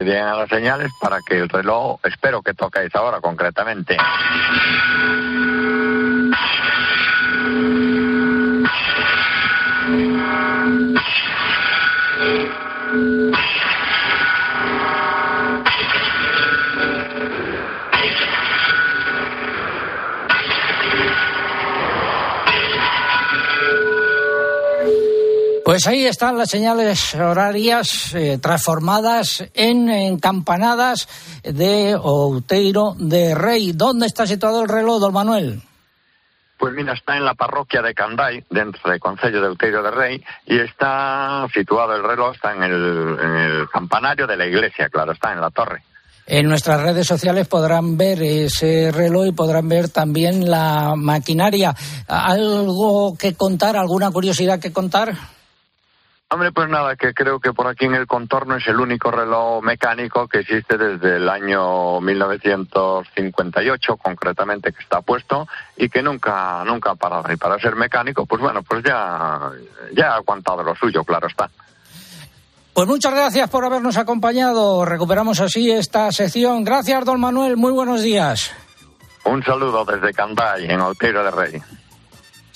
Bien a las señales para que el reloj, espero que toque a esa hora concretamente. Pues ahí están las señales horarias eh, transformadas en, campanadas de Outeiro de Rey. ¿Dónde está situado el reloj, don Manuel? Pues mira, está en la parroquia de Canday, dentro del Concello de Outeiro de Rey, y está situado el reloj, está en el, en el campanario de la iglesia, claro, está en la torre. En nuestras redes sociales podrán ver ese reloj y podrán ver también la maquinaria. ¿Algo que contar, alguna curiosidad que contar? Hombre, pues nada, que creo que por aquí en el contorno es el único reloj mecánico que existe desde el año 1958, concretamente, que está puesto y que nunca, nunca ha parado. Y para ser mecánico, pues bueno, pues ya, ya ha aguantado lo suyo, claro está. Pues muchas gracias por habernos acompañado. Recuperamos así esta sección. Gracias, don Manuel. Muy buenos días. Un saludo desde Canday, en Otero de Rey.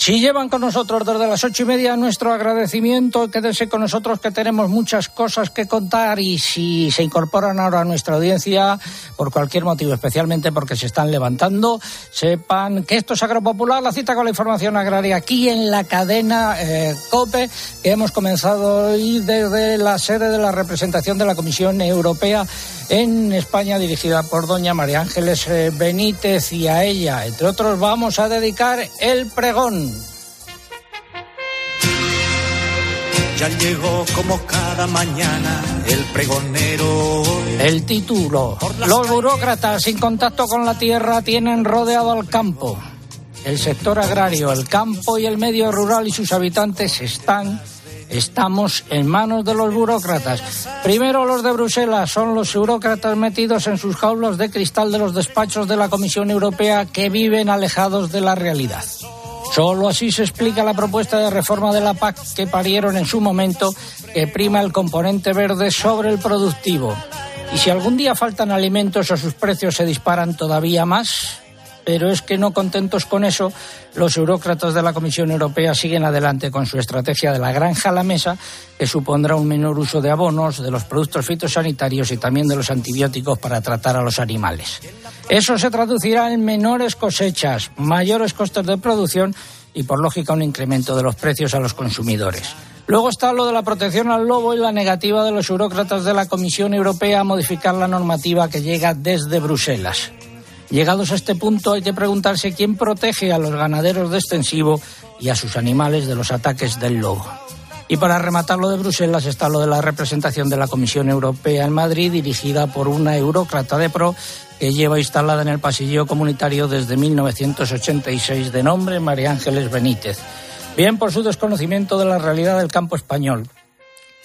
Si llevan con nosotros desde las ocho y media nuestro agradecimiento, quédense con nosotros que tenemos muchas cosas que contar y si se incorporan ahora a nuestra audiencia por cualquier motivo, especialmente porque se están levantando, sepan que esto es Agropopular, la cita con la información agraria aquí en la cadena eh, COPE, que hemos comenzado hoy desde la sede de la representación de la Comisión Europea en España, dirigida por doña María Ángeles eh, Benítez y a ella, entre otros, vamos a dedicar el pregón. Ya llegó como cada mañana el pregonero. El título. Los burócratas sin contacto con la tierra tienen rodeado al campo. El sector agrario, el campo y el medio rural y sus habitantes están Estamos en manos de los burócratas. Primero los de Bruselas son los burócratas metidos en sus jaulas de cristal de los despachos de la Comisión Europea que viven alejados de la realidad. Solo así se explica la propuesta de reforma de la PAC que parieron en su momento, que prima el componente verde sobre el productivo. Y si algún día faltan alimentos o sus precios se disparan todavía más, pero es que no contentos con eso, los burócratas de la Comisión Europea siguen adelante con su estrategia de la granja a la mesa, que supondrá un menor uso de abonos, de los productos fitosanitarios y también de los antibióticos para tratar a los animales. Eso se traducirá en menores cosechas, mayores costes de producción y, por lógica, un incremento de los precios a los consumidores. Luego está lo de la protección al lobo y la negativa de los burócratas de la Comisión Europea a modificar la normativa que llega desde Bruselas. Llegados a este punto hay que preguntarse quién protege a los ganaderos de extensivo y a sus animales de los ataques del lobo. Y para rematar lo de Bruselas está lo de la representación de la Comisión Europea en Madrid, dirigida por una eurócrata de pro que lleva instalada en el pasillo comunitario desde 1986 de nombre María Ángeles Benítez. Bien por su desconocimiento de la realidad del campo español,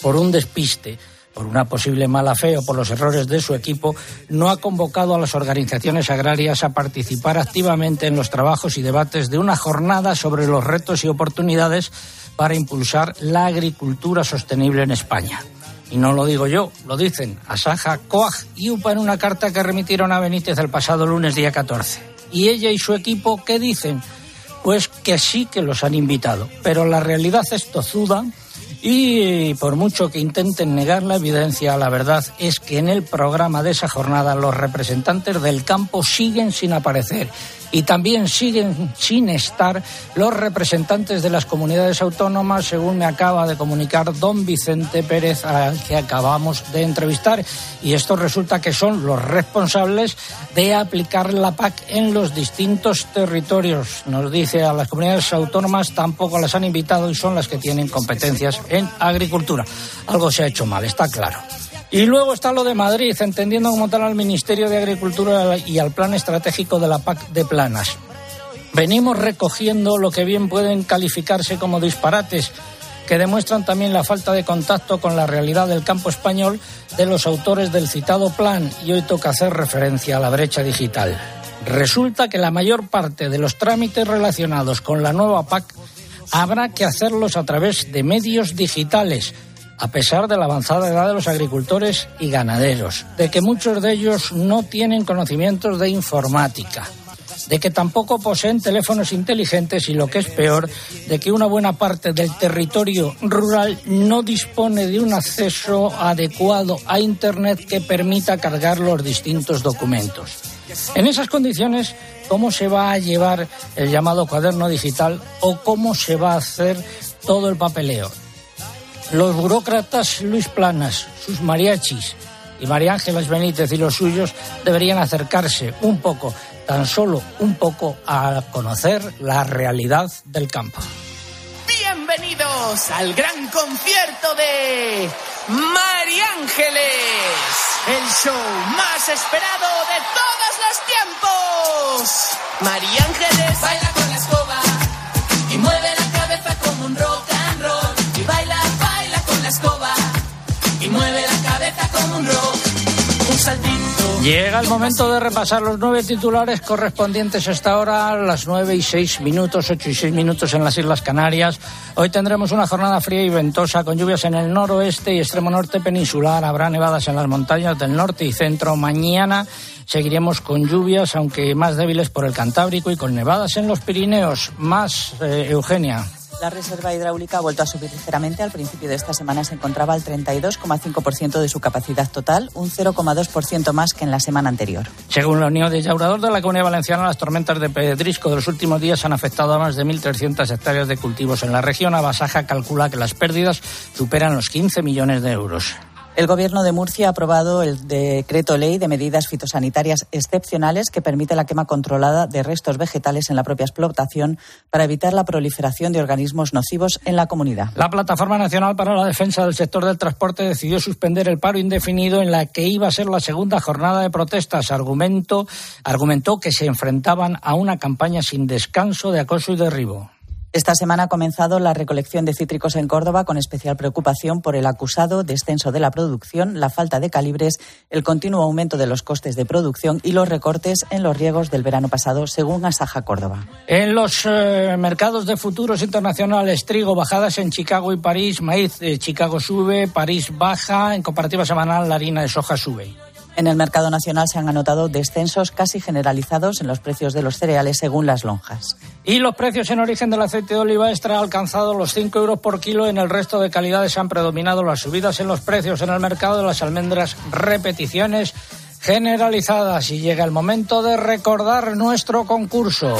por un despiste, por una posible mala fe o por los errores de su equipo, no ha convocado a las organizaciones agrarias a participar activamente en los trabajos y debates de una jornada sobre los retos y oportunidades para impulsar la agricultura sostenible en España. Y no lo digo yo, lo dicen Asaja, Coag y UPA en una carta que remitieron a Benítez el pasado lunes día 14. Y ella y su equipo, ¿qué dicen? Pues que sí que los han invitado, pero la realidad es tozuda y por mucho que intenten negar la evidencia, la verdad es que en el programa de esa jornada los representantes del campo siguen sin aparecer y también siguen sin estar los representantes de las comunidades autónomas, según me acaba de comunicar don Vicente Pérez, al que acabamos de entrevistar. Y esto resulta que son los responsables de aplicar la PAC en los distintos territorios. Nos dice a las comunidades autónomas tampoco las han invitado y son las que tienen competencias en agricultura. Algo se ha hecho mal, está claro. Y luego está lo de Madrid, entendiendo como tal al Ministerio de Agricultura y al Plan Estratégico de la PAC de Planas. Venimos recogiendo lo que bien pueden calificarse como disparates, que demuestran también la falta de contacto con la realidad del campo español de los autores del citado plan, y hoy toca hacer referencia a la brecha digital. Resulta que la mayor parte de los trámites relacionados con la nueva PAC habrá que hacerlos a través de medios digitales, a pesar de la avanzada edad de los agricultores y ganaderos, de que muchos de ellos no tienen conocimientos de informática, de que tampoco poseen teléfonos inteligentes y lo que es peor, de que una buena parte del territorio rural no dispone de un acceso adecuado a Internet que permita cargar los distintos documentos. En esas condiciones, ¿cómo se va a llevar el llamado cuaderno digital o cómo se va a hacer todo el papeleo? Los burócratas Luis Planas, sus mariachis y María Ángeles Benítez y los suyos deberían acercarse un poco tan solo un poco a conocer la realidad del campo. Bienvenidos al gran concierto de María Ángeles, el show más esperado de todos los tiempos. María Ángeles baila con Llega el momento de repasar los nueve titulares correspondientes a esta hora, las nueve y seis minutos, ocho y seis minutos en las Islas Canarias. Hoy tendremos una jornada fría y ventosa con lluvias en el noroeste y extremo norte peninsular. Habrá nevadas en las montañas del norte y centro. Mañana seguiremos con lluvias, aunque más débiles por el Cantábrico y con nevadas en los Pirineos. Más, eh, Eugenia. La reserva hidráulica ha vuelto a subir ligeramente. Al principio de esta semana se encontraba al 32,5% de su capacidad total, un 0,2% más que en la semana anterior. Según la Unión de Llaurador de la Comunidad Valenciana, las tormentas de pedrisco de los últimos días han afectado a más de 1.300 hectáreas de cultivos en la región. Abasaja calcula que las pérdidas superan los 15 millones de euros. El Gobierno de Murcia ha aprobado el decreto ley de medidas fitosanitarias excepcionales que permite la quema controlada de restos vegetales en la propia explotación para evitar la proliferación de organismos nocivos en la comunidad. La Plataforma Nacional para la Defensa del Sector del Transporte decidió suspender el paro indefinido en la que iba a ser la segunda jornada de protestas. Argumento, argumentó que se enfrentaban a una campaña sin descanso de acoso y derribo. Esta semana ha comenzado la recolección de cítricos en Córdoba con especial preocupación por el acusado descenso de la producción, la falta de calibres, el continuo aumento de los costes de producción y los recortes en los riegos del verano pasado, según Asaja Córdoba. En los eh, mercados de futuros internacionales, trigo bajadas en Chicago y París, maíz de Chicago sube, París baja, en comparativa semanal la harina de soja sube. En el mercado nacional se han anotado descensos casi generalizados en los precios de los cereales según las lonjas. Y los precios en origen del aceite de oliva extra han alcanzado los 5 euros por kilo. En el resto de calidades han predominado las subidas en los precios en el mercado de las almendras repeticiones generalizadas. Y llega el momento de recordar nuestro concurso.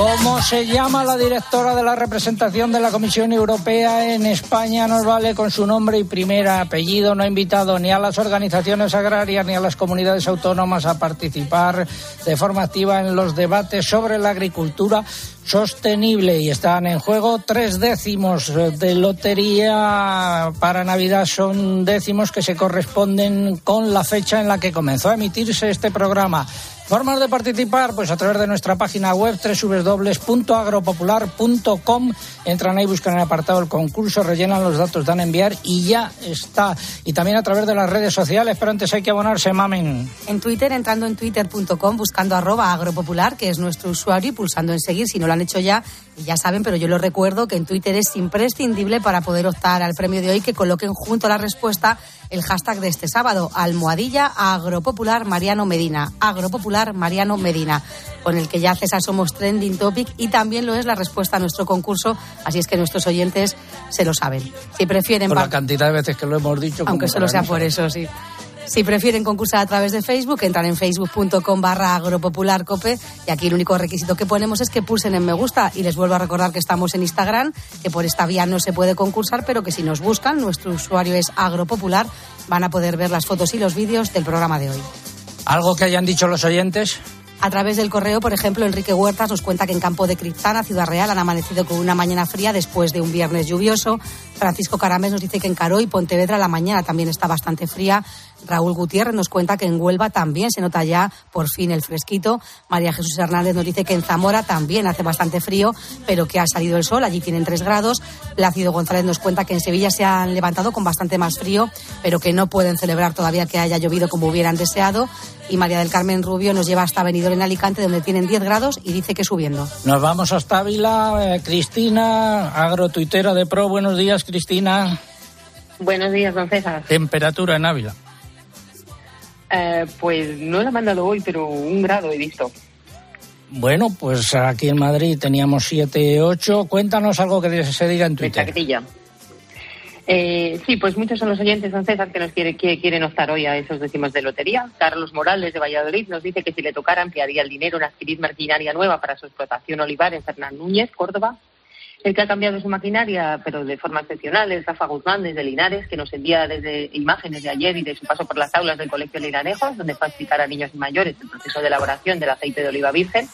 ¿Cómo se llama la directora de la representación de la Comisión Europea en España? Nos vale con su nombre y primer apellido. No ha invitado ni a las organizaciones agrarias ni a las comunidades autónomas a participar de forma activa en los debates sobre la agricultura sostenible y están en juego tres décimos de lotería para Navidad. Son décimos que se corresponden con la fecha en la que comenzó a emitirse este programa. Formas de participar, pues a través de nuestra página web www.agropopular.com. Entran ahí, buscan el apartado del concurso, rellenan los datos, dan a enviar y ya está. Y también a través de las redes sociales, pero antes hay que abonarse, mamen. En Twitter, entrando en twitter.com, buscando arroba agropopular, que es nuestro usuario, y pulsando en seguir si no lo han hecho ya. Ya saben, pero yo lo recuerdo que en Twitter es imprescindible para poder optar al premio de hoy que coloquen junto a la respuesta el hashtag de este sábado, almohadilla agropopular Mariano Medina. Agropopular Mariano Medina, con el que ya César somos trending topic y también lo es la respuesta a nuestro concurso, así es que nuestros oyentes se lo saben. Si prefieren Por la cantidad de veces que lo hemos dicho. aunque solo sea por eso, sí. Si prefieren concursar a través de Facebook, entran en facebook.com barra agropopularcope y aquí el único requisito que ponemos es que pulsen en me gusta y les vuelvo a recordar que estamos en Instagram, que por esta vía no se puede concursar, pero que si nos buscan, nuestro usuario es agropopular, van a poder ver las fotos y los vídeos del programa de hoy. ¿Algo que hayan dicho los oyentes? A través del correo, por ejemplo, Enrique Huertas nos cuenta que en Campo de Criptana, Ciudad Real, han amanecido con una mañana fría después de un viernes lluvioso. Francisco Caramés nos dice que en Caró y Pontevedra la mañana también está bastante fría. Raúl Gutiérrez nos cuenta que en Huelva también se nota ya por fin el fresquito. María Jesús Hernández nos dice que en Zamora también hace bastante frío, pero que ha salido el sol, allí tienen tres grados. Plácido González nos cuenta que en Sevilla se han levantado con bastante más frío, pero que no pueden celebrar todavía que haya llovido como hubieran deseado. Y María del Carmen Rubio nos lleva hasta Benidorm en Alicante, donde tienen 10 grados y dice que subiendo. Nos vamos hasta Ávila. Eh, Cristina, agrotuitera de Pro. Buenos días, Cristina. Buenos días, don César. Temperatura en Ávila. Eh, pues no la he mandado hoy, pero un grado he visto. Bueno, pues aquí en Madrid teníamos 7, 8. Cuéntanos algo que se diga en Twitter. Eh, sí, pues muchos son los oyentes, don César, que nos quiere, que quieren optar hoy a esos décimos de lotería. Carlos Morales, de Valladolid, nos dice que si le tocara ampliaría el dinero en adquirir maquinaria nueva para su explotación olivar en Fernán Núñez, Córdoba. El que ha cambiado su maquinaria, pero de forma excepcional, es Rafa Guzmán, desde Linares, que nos envía desde imágenes de ayer y de su paso por las aulas del Colegio Linarejos, donde fue a explicar a niños y mayores el proceso de elaboración del aceite de oliva virgen.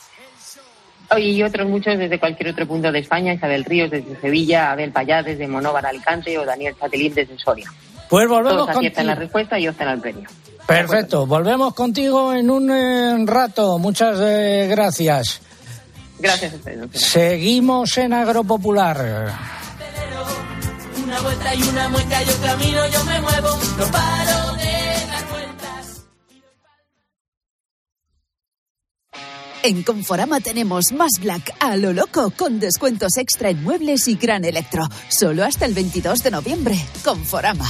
Y otros muchos desde cualquier otro punto de España, Isabel Ríos desde Sevilla, Abel Payá desde Monóvar, Alicante o Daniel Chatelín desde Soria. Pues volvemos Todos aciertan la contigo. respuesta y optan al premio. Perfecto, volvemos contigo en un eh, rato. Muchas eh, gracias. Gracias a ustedes. Seguimos en Agropopular. Una vuelta y una mueca, yo camino, yo me muevo, no paro de dar vueltas. En Conforama tenemos más Black a lo loco con descuentos extra en muebles y gran electro. Solo hasta el 22 de noviembre. Conforama.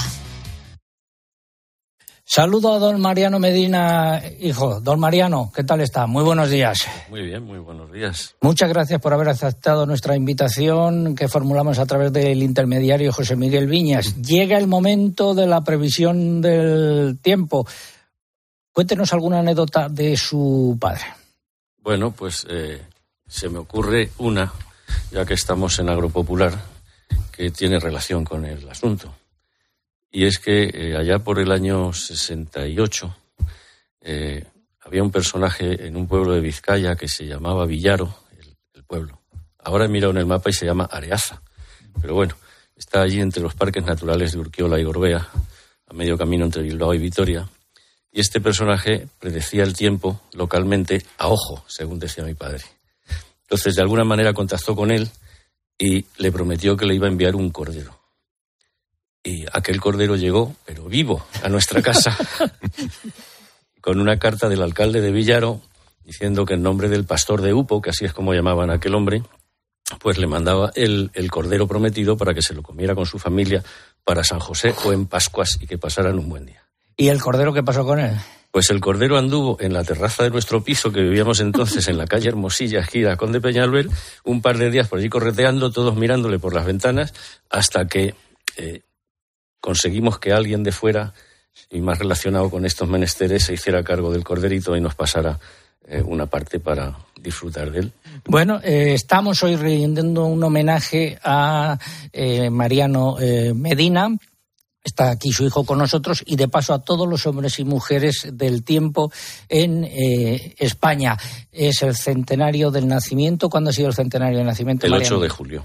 Saludo a don Mariano Medina, hijo. Don Mariano, ¿qué tal está? Muy buenos días. Muy bien, muy buenos días. Muchas gracias por haber aceptado nuestra invitación que formulamos a través del intermediario José Miguel Viñas. Llega el momento de la previsión del tiempo. Cuéntenos alguna anécdota de su padre. Bueno, pues eh, se me ocurre una, ya que estamos en Agropopular, que tiene relación con el asunto. Y es que eh, allá por el año 68 eh, había un personaje en un pueblo de Vizcaya que se llamaba Villaro, el, el pueblo. Ahora he mirado en el mapa y se llama Areaza. Pero bueno, está allí entre los parques naturales de Urquiola y Gorbea, a medio camino entre Bilbao y Vitoria. Y este personaje predecía el tiempo localmente a ojo, según decía mi padre. Entonces, de alguna manera contactó con él y le prometió que le iba a enviar un cordero. Y aquel cordero llegó, pero vivo, a nuestra casa, con una carta del alcalde de Villaro diciendo que en nombre del pastor de Upo, que así es como llamaban a aquel hombre, pues le mandaba el, el cordero prometido para que se lo comiera con su familia para San José o en Pascuas y que pasaran un buen día. ¿Y el cordero qué pasó con él? Pues el cordero anduvo en la terraza de nuestro piso, que vivíamos entonces en la calle Hermosilla, esquina Conde Peñalver, un par de días por allí correteando, todos mirándole por las ventanas, hasta que eh, conseguimos que alguien de fuera, y más relacionado con estos menesteres, se hiciera cargo del corderito y nos pasara eh, una parte para disfrutar de él. Bueno, eh, estamos hoy rindiendo un homenaje a eh, Mariano eh, Medina. Está aquí su hijo con nosotros y de paso a todos los hombres y mujeres del tiempo en eh, España. Es el centenario del nacimiento. ¿Cuándo ha sido el centenario del nacimiento? El Mariano? 8 de julio.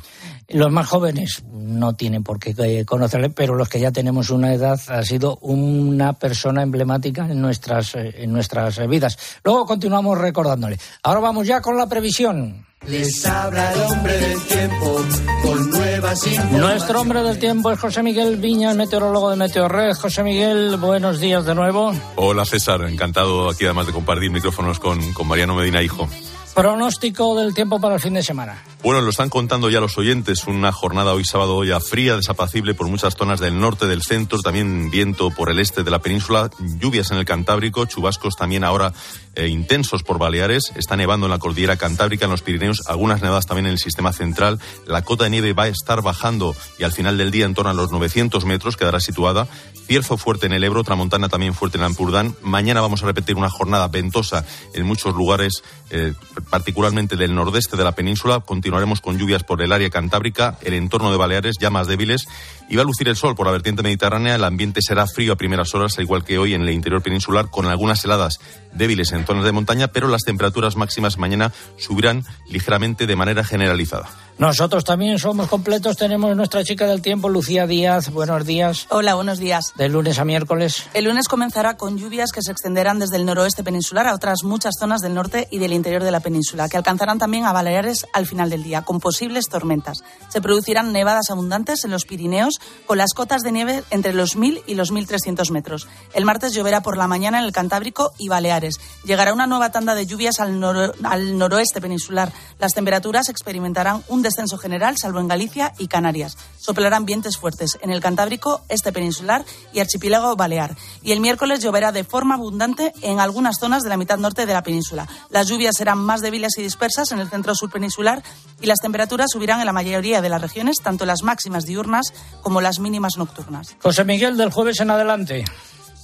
Los más jóvenes no tienen por qué eh, conocerle, pero los que ya tenemos una edad ha sido una persona emblemática en nuestras, eh, en nuestras vidas. Luego continuamos recordándole. Ahora vamos ya con la previsión. Les habla el hombre del tiempo con nuevas Nuestro hombre del tiempo es José Miguel Viña, el meteorólogo de Meteorred. José Miguel, buenos días de nuevo. Hola César, encantado aquí además de compartir micrófonos con, con Mariano Medina Hijo. Pronóstico del tiempo para el fin de semana. Bueno, lo están contando ya los oyentes, una jornada hoy sábado ya fría, desapacible por muchas zonas del norte, del centro, también viento por el este de la península, lluvias en el Cantábrico, chubascos también ahora eh, intensos por Baleares, está nevando en la cordillera Cantábrica, en los Pirineos, algunas nevadas también en el sistema central, la cota de nieve va a estar bajando y al final del día en torno a los 900 metros quedará situada, cierzo fuerte en el Ebro, tramontana también fuerte en Ampurdán, mañana vamos a repetir una jornada ventosa en muchos lugares, eh, particularmente del nordeste de la península, continuaremos con lluvias por el área cantábrica, el entorno de Baleares ya más débiles y va a lucir el sol por la vertiente mediterránea. El ambiente será frío a primeras horas, al igual que hoy en el interior peninsular, con algunas heladas débiles en zonas de montaña, pero las temperaturas máximas mañana subirán ligeramente de manera generalizada. Nosotros también somos completos, tenemos nuestra chica del tiempo, Lucía Díaz. Buenos días. Hola, buenos días. De lunes a miércoles. El lunes comenzará con lluvias que se extenderán desde el noroeste peninsular a otras muchas zonas del norte y del interior de la península, que alcanzarán también a Baleares al final del día, con posibles tormentas. Se producirán nevadas abundantes en los Pirineos con las cotas de nieve entre los 1.000 y los 1.300 metros. El martes lloverá por la mañana en el Cantábrico y Baleares. Llegará una nueva tanda de lluvias al, al noroeste peninsular. Las temperaturas experimentarán un descenso general, salvo en Galicia y Canarias. Soplarán vientos fuertes en el Cantábrico, este peninsular y archipiélago balear. Y el miércoles lloverá de forma abundante en algunas zonas de la mitad norte de la península. Las lluvias serán más débiles y dispersas en el centro sur peninsular y las temperaturas subirán en la mayoría de las regiones, tanto las máximas diurnas como las mínimas nocturnas. José Miguel, del jueves en adelante.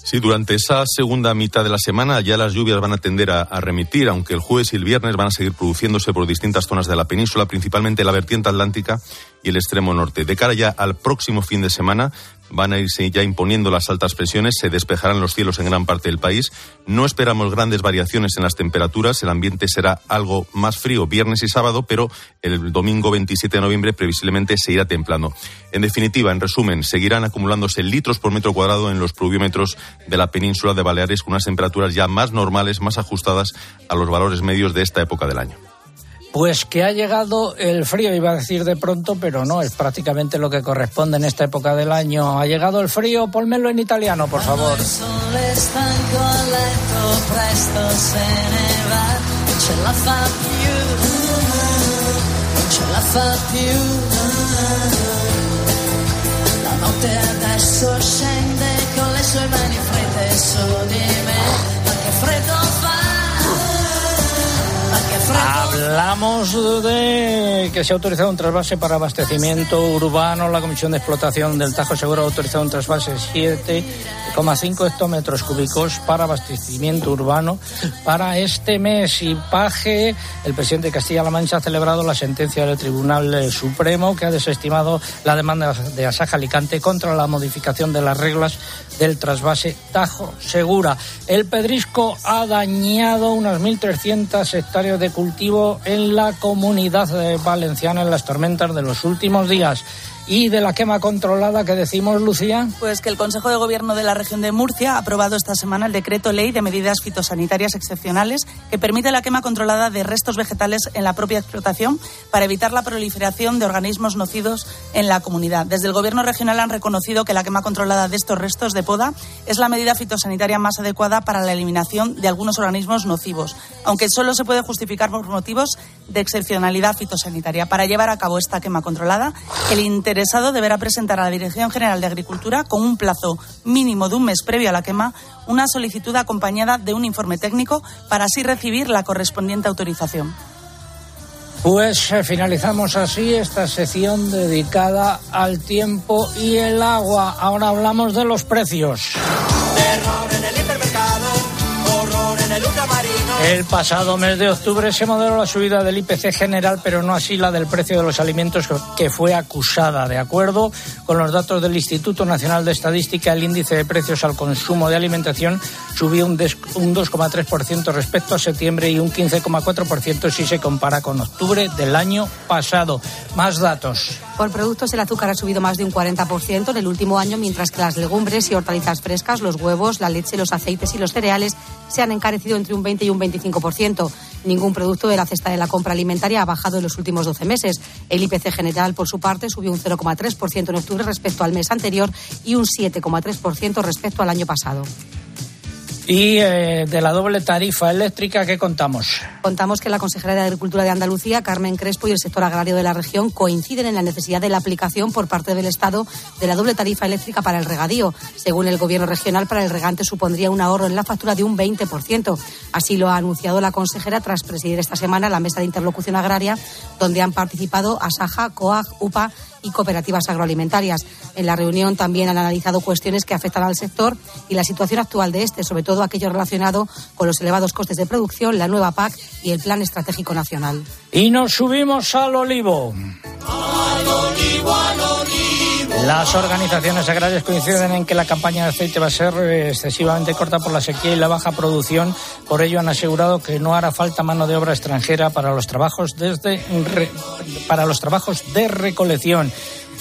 Sí, durante esa segunda mitad de la semana ya las lluvias van a tender a, a, remitir, aunque el jueves y el viernes van a seguir produciéndose por distintas zonas de la península, principalmente la vertiente atlántica y el extremo norte. De cara ya al próximo fin de semana, van a irse ya imponiendo las altas presiones, se despejarán los cielos en gran parte del país. No esperamos grandes variaciones en las temperaturas, el ambiente será algo más frío viernes y sábado, pero el domingo 27 de noviembre previsiblemente se irá templando. En definitiva, en resumen, seguirán acumulándose litros por metro cuadrado en los pluviómetros de la península de Baleares con unas temperaturas ya más normales, más ajustadas a los valores medios de esta época del año. Pues que ha llegado el frío, iba a decir de pronto, pero no, es prácticamente lo que corresponde en esta época del año. Ha llegado el frío, pónmelo en italiano, por favor. La notte adesso scende con le sue mani fredde su di me, Hablamos de que se ha autorizado un trasvase para abastecimiento urbano. La Comisión de Explotación del Tajo Seguro ha autorizado un trasvase 7,5 hectómetros cúbicos para abastecimiento urbano para este mes. Y Paje, el presidente de Castilla-La Mancha, ha celebrado la sentencia del Tribunal Supremo que ha desestimado la demanda de Asaja Alicante contra la modificación de las reglas del trasvase Tajo Segura. El pedrisco ha dañado unas 1.300 hectáreas de cultivo en la comunidad valenciana en las tormentas de los últimos días. ¿Y de la quema controlada que decimos, Lucía? Pues que el Consejo de Gobierno de la región de Murcia ha aprobado esta semana el decreto ley de medidas fitosanitarias excepcionales que permite la quema controlada de restos vegetales en la propia explotación para evitar la proliferación de organismos nocivos en la comunidad. Desde el Gobierno regional han reconocido que la quema controlada de estos restos de poda es la medida fitosanitaria más adecuada para la eliminación de algunos organismos nocivos, aunque solo se puede justificar por motivos de excepcionalidad fitosanitaria. Para llevar a cabo esta quema controlada, el interesado deberá presentar a la Dirección General de Agricultura, con un plazo mínimo de un mes previo a la quema, una solicitud acompañada de un informe técnico para así recibir la correspondiente autorización. Pues eh, finalizamos así esta sección dedicada al tiempo y el agua. Ahora hablamos de los precios. El pasado mes de octubre se moderó la subida del IPC general, pero no así la del precio de los alimentos que fue acusada. De acuerdo con los datos del Instituto Nacional de Estadística, el índice de precios al consumo de alimentación subió un, des- un 2,3% respecto a septiembre y un 15,4% si se compara con octubre del año pasado. Más datos. Por productos, el azúcar ha subido más de un 40% en el último año, mientras que las legumbres y hortalizas frescas, los huevos, la leche, los aceites y los cereales se han encarecido entre un 20 y un 25%. Ningún producto de la cesta de la compra alimentaria ha bajado en los últimos 12 meses. El IPC general, por su parte, subió un 0,3% en octubre respecto al mes anterior y un 7,3% respecto al año pasado. Y eh, de la doble tarifa eléctrica, ¿qué contamos? Contamos que la consejera de Agricultura de Andalucía, Carmen Crespo, y el sector agrario de la región coinciden en la necesidad de la aplicación por parte del Estado de la doble tarifa eléctrica para el regadío. Según el Gobierno regional, para el regante supondría un ahorro en la factura de un 20%. Así lo ha anunciado la consejera tras presidir esta semana la mesa de interlocución agraria, donde han participado Asaja, COAG, UPA y cooperativas agroalimentarias. En la reunión también han analizado cuestiones que afectan al sector y la situación actual de este, sobre todo aquello relacionado con los elevados costes de producción, la nueva PAC y el Plan Estratégico Nacional. Y nos subimos al olivo. Las organizaciones agrarias coinciden en que la campaña de aceite va a ser eh, excesivamente corta por la sequía y la baja producción. Por ello han asegurado que no hará falta mano de obra extranjera para los trabajos desde re- para los trabajos de recolección.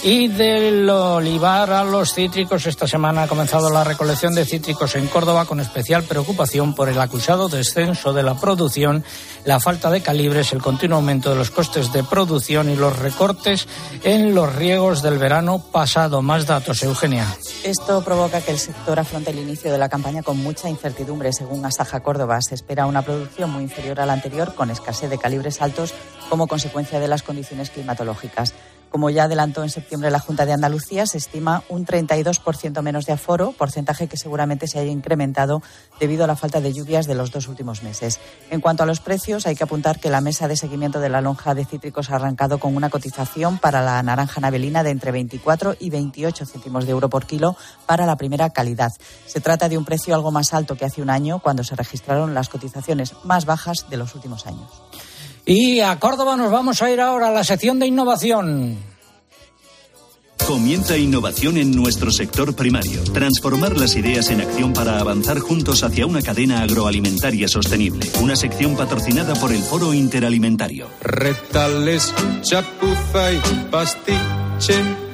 Y del olivar a los cítricos, esta semana ha comenzado la recolección de cítricos en Córdoba con especial preocupación por el acusado descenso de la producción, la falta de calibres, el continuo aumento de los costes de producción y los recortes en los riegos del verano pasado. Más datos, Eugenia. Esto provoca que el sector afronte el inicio de la campaña con mucha incertidumbre. Según Asaja Córdoba, se espera una producción muy inferior a la anterior con escasez de calibres altos como consecuencia de las condiciones climatológicas. Como ya adelantó en septiembre la Junta de Andalucía, se estima un 32% menos de aforo, porcentaje que seguramente se haya incrementado debido a la falta de lluvias de los dos últimos meses. En cuanto a los precios, hay que apuntar que la mesa de seguimiento de la lonja de cítricos ha arrancado con una cotización para la naranja navelina de entre 24 y 28 céntimos de euro por kilo para la primera calidad. Se trata de un precio algo más alto que hace un año, cuando se registraron las cotizaciones más bajas de los últimos años. Y a Córdoba nos vamos a ir ahora a la sección de innovación. Comienza innovación en nuestro sector primario. Transformar las ideas en acción para avanzar juntos hacia una cadena agroalimentaria sostenible. Una sección patrocinada por el Foro Interalimentario. Retales, chapuza y pastiche.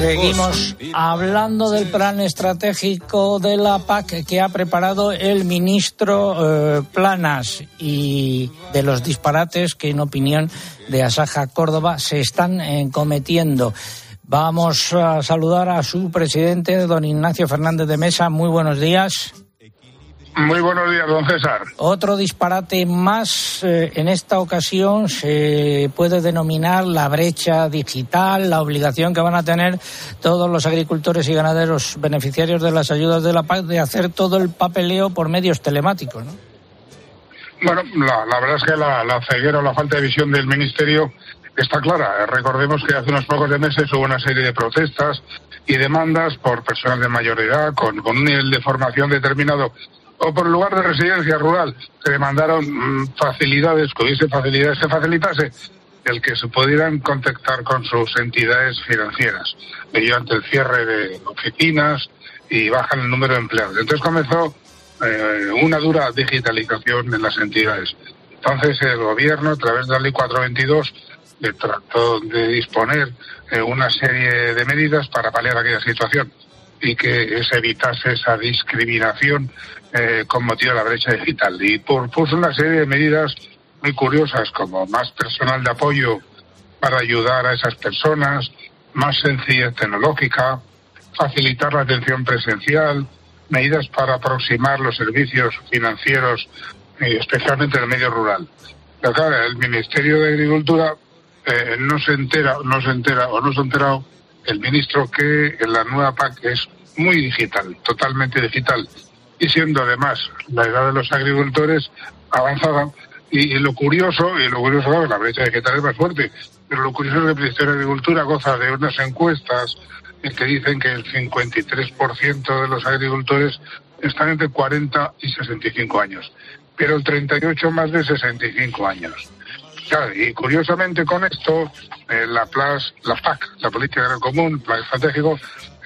Seguimos hablando del plan estratégico de la PAC que ha preparado el ministro eh, Planas y de los disparates que, en opinión de Asaja Córdoba, se están eh, cometiendo. Vamos a saludar a su presidente, don Ignacio Fernández de Mesa. Muy buenos días. Muy buenos días, don César. Otro disparate más, eh, en esta ocasión se puede denominar la brecha digital, la obligación que van a tener todos los agricultores y ganaderos beneficiarios de las ayudas de la PAC de hacer todo el papeleo por medios telemáticos, ¿no? Bueno, la, la verdad es que la, la ceguera o la falta de visión del Ministerio está clara. Recordemos que hace unos pocos de meses hubo una serie de protestas y demandas por personas de mayor edad con, con un nivel de formación determinado o por lugar de residencia rural se demandaron mm, facilidades, que hubiese facilidades, se facilitase el que se pudieran contactar con sus entidades financieras, mediante el cierre de oficinas y bajan el número de empleados. Entonces comenzó eh, una dura digitalización en las entidades. Entonces el gobierno, a través de la ley 422, le trató de disponer eh, una serie de medidas para paliar aquella situación y que se evitase esa discriminación eh, con motivo de la brecha digital. Y por, una serie de medidas muy curiosas, como más personal de apoyo para ayudar a esas personas, más sencillez tecnológica, facilitar la atención presencial, medidas para aproximar los servicios financieros, eh, especialmente en el medio rural. Pero claro, el Ministerio de Agricultura eh, no se entera, no se entera o no se ha enterado el ministro que la nueva PAC es muy digital, totalmente digital, y siendo además la edad de los agricultores avanzada. Y, lo curioso, y lo curioso, claro, la brecha digital es más fuerte, pero lo curioso es que el Ministerio de Agricultura goza de unas encuestas en que dicen que el 53% de los agricultores están entre 40 y 65 años, pero el 38 más de 65 años. Y curiosamente con esto, eh, la, PLAS, la PAC, la Política Agraria Común, el Plan Estratégico,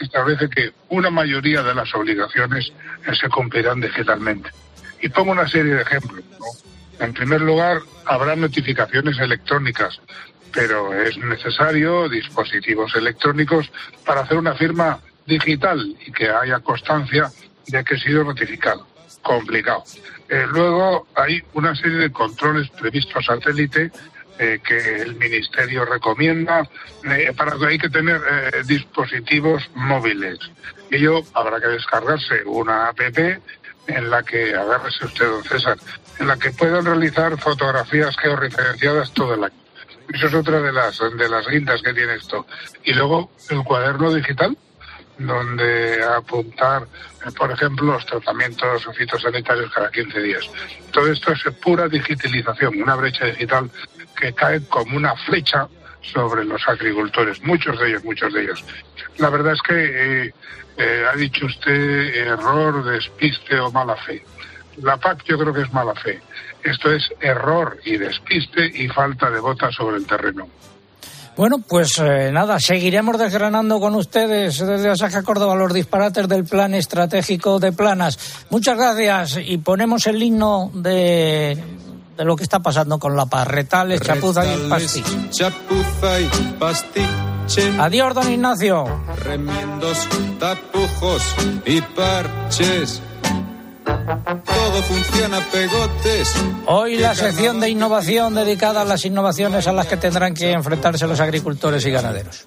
establece que una mayoría de las obligaciones eh, se cumplirán digitalmente. Y pongo una serie de ejemplos. En primer lugar, habrá notificaciones electrónicas, pero es necesario dispositivos electrónicos para hacer una firma digital y que haya constancia de que ha sido notificado. Complicado. Eh, luego hay una serie de controles previstos satélite eh, que el Ministerio recomienda eh, para que hay que tener eh, dispositivos móviles. Ello habrá que descargarse una app en la que, agárrese usted, don César, en la que puedan realizar fotografías georreferenciadas todo el año. Eso es otra de las, de las guindas que tiene esto. Y luego el cuaderno digital, donde apuntar, eh, por ejemplo, los tratamientos fitosanitarios cada 15 días. Todo esto es pura digitalización, una brecha digital que cae como una flecha sobre los agricultores, muchos de ellos, muchos de ellos. La verdad es que eh, eh, ha dicho usted error, despiste o mala fe. La PAC yo creo que es mala fe. Esto es error y despiste y falta de bota sobre el terreno. Bueno, pues eh, nada, seguiremos desgranando con ustedes desde Asaja Córdoba los disparates del plan estratégico de Planas. Muchas gracias y ponemos el himno de de lo que está pasando con la paz. Retales, chapuza y pastiche. chapuza y pastiche. Adiós, don Ignacio. Remiendos, tapujos y parches. Todo funciona pegotes. Hoy la sección de innovación dedicada a las innovaciones a las que tendrán que enfrentarse los agricultores y ganaderos.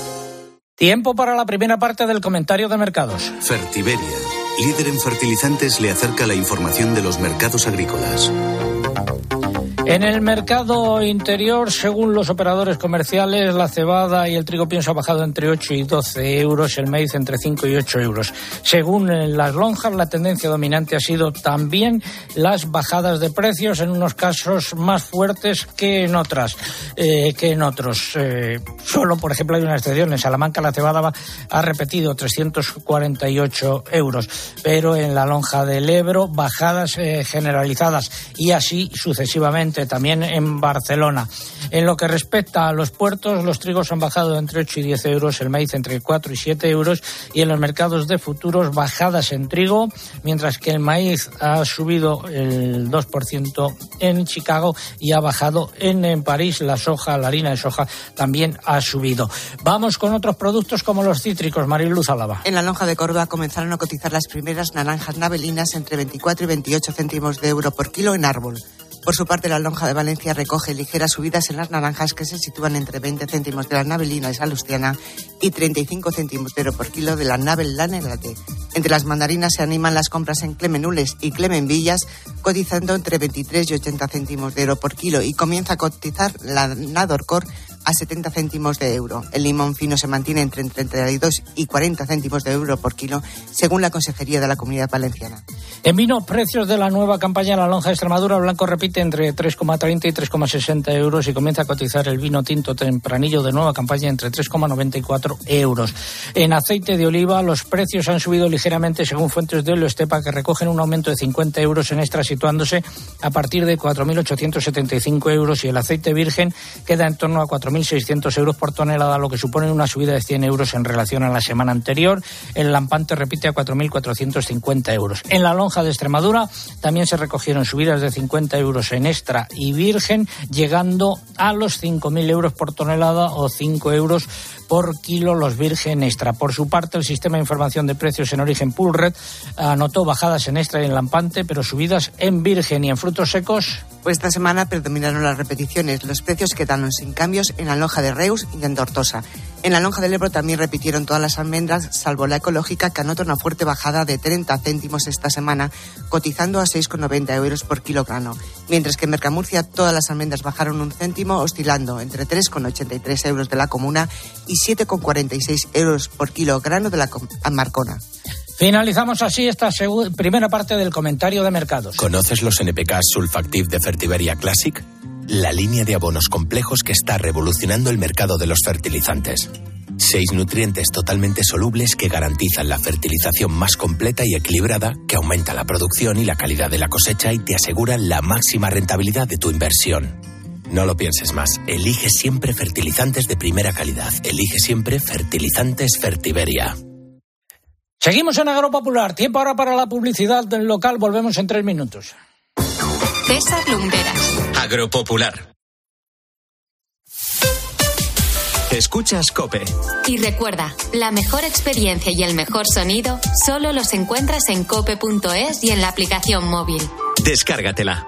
Tiempo para la primera parte del comentario de mercados. Fertiberia, líder en fertilizantes, le acerca la información de los mercados agrícolas. En el mercado interior, según los operadores comerciales, la cebada y el trigo pienso ha bajado entre 8 y 12 euros, el maíz entre 5 y 8 euros. Según eh, las lonjas, la tendencia dominante ha sido también las bajadas de precios, en unos casos más fuertes que en otras, eh, que en otros. Eh, solo, por ejemplo, hay una excepción. En Salamanca la cebada ha repetido 348 euros, pero en la lonja del Ebro bajadas generalizadas y así sucesivamente también en Barcelona. En lo que respecta a los puertos, los trigos han bajado entre 8 y 10 euros, el maíz entre 4 y 7 euros y en los mercados de futuros bajadas en trigo, mientras que el maíz ha subido el 2% en Chicago y ha bajado en, París. La soja, la harina de soja también ha subido. Vamos con otros productos como los cítricos. Mariluz Álava. En la lonja de Córdoba comenzaron a cotizar las primeras naranjas navelinas entre 24 y 28 céntimos de euro por kilo en árbol. Por su parte, la lonja de Valencia recoge ligeras subidas en las naranjas que se sitúan entre 20 céntimos de la navelina y salustiana y 35 céntimos por kilo de la navel lanelate. Entre las mandarinas se animan las compras en Clemenules y Clemenvillas, cotizando entre 23 y 80 céntimos de euro por kilo y comienza a cotizar la Nadorcor a 70 céntimos de euro. El limón fino se mantiene entre 32 y 40 céntimos de euro por kilo, según la Consejería de la Comunidad Valenciana. En vino, precios de la nueva campaña La Lonja de Extremadura. Blanco repite entre 3,30 y 3,60 euros y comienza a cotizar el vino tinto tempranillo de nueva campaña entre 3,94 euros. En aceite de oliva, los precios han subido ligeramente según fuentes de Olo Estepa, que recogen un aumento de 50 euros en extra, situándose a partir de 4.875 euros y el aceite virgen queda en torno a 4.600 euros por tonelada, lo que supone una subida de 100 euros en relación a la semana anterior. El lampante repite a 4.450 euros. En la lonja de Extremadura también se recogieron subidas de 50 euros en extra y virgen, llegando a los 5.000 euros por tonelada o 5 euros por kilo los virgen extra. Por su parte, el sistema de información de precios en origen Pulred anotó bajadas en extra y en lampante, pero subidas en virgen y en frutos secos. Pues esta semana predominaron las repeticiones. Los precios quedaron sin cambios en la lonja de Reus y en Tortosa. En la lonja del Ebro también repitieron todas las almendras, salvo la ecológica, que anota una fuerte bajada de 30 céntimos esta semana, cotizando a 6,90 euros por kilogramo. Mientras que en Mercamurcia todas las almendras bajaron un céntimo, oscilando entre 3,83 euros de la comuna y 7,46 euros por kilogramo de la Marcona. Finalizamos así esta primera parte del comentario de mercados. ¿Conoces los NPK Sulfactive de Fertiberia Classic? La línea de abonos complejos que está revolucionando el mercado de los fertilizantes. Seis nutrientes totalmente solubles que garantizan la fertilización más completa y equilibrada, que aumenta la producción y la calidad de la cosecha y te aseguran la máxima rentabilidad de tu inversión. No lo pienses más. Elige siempre fertilizantes de primera calidad. Elige siempre fertilizantes Fertiberia. Seguimos en Agropopular. Tiempo ahora para la publicidad del local. Volvemos en tres minutos. César Lumberas. Agropopular. Escuchas Cope. Y recuerda, la mejor experiencia y el mejor sonido solo los encuentras en cope.es y en la aplicación móvil. Descárgatela.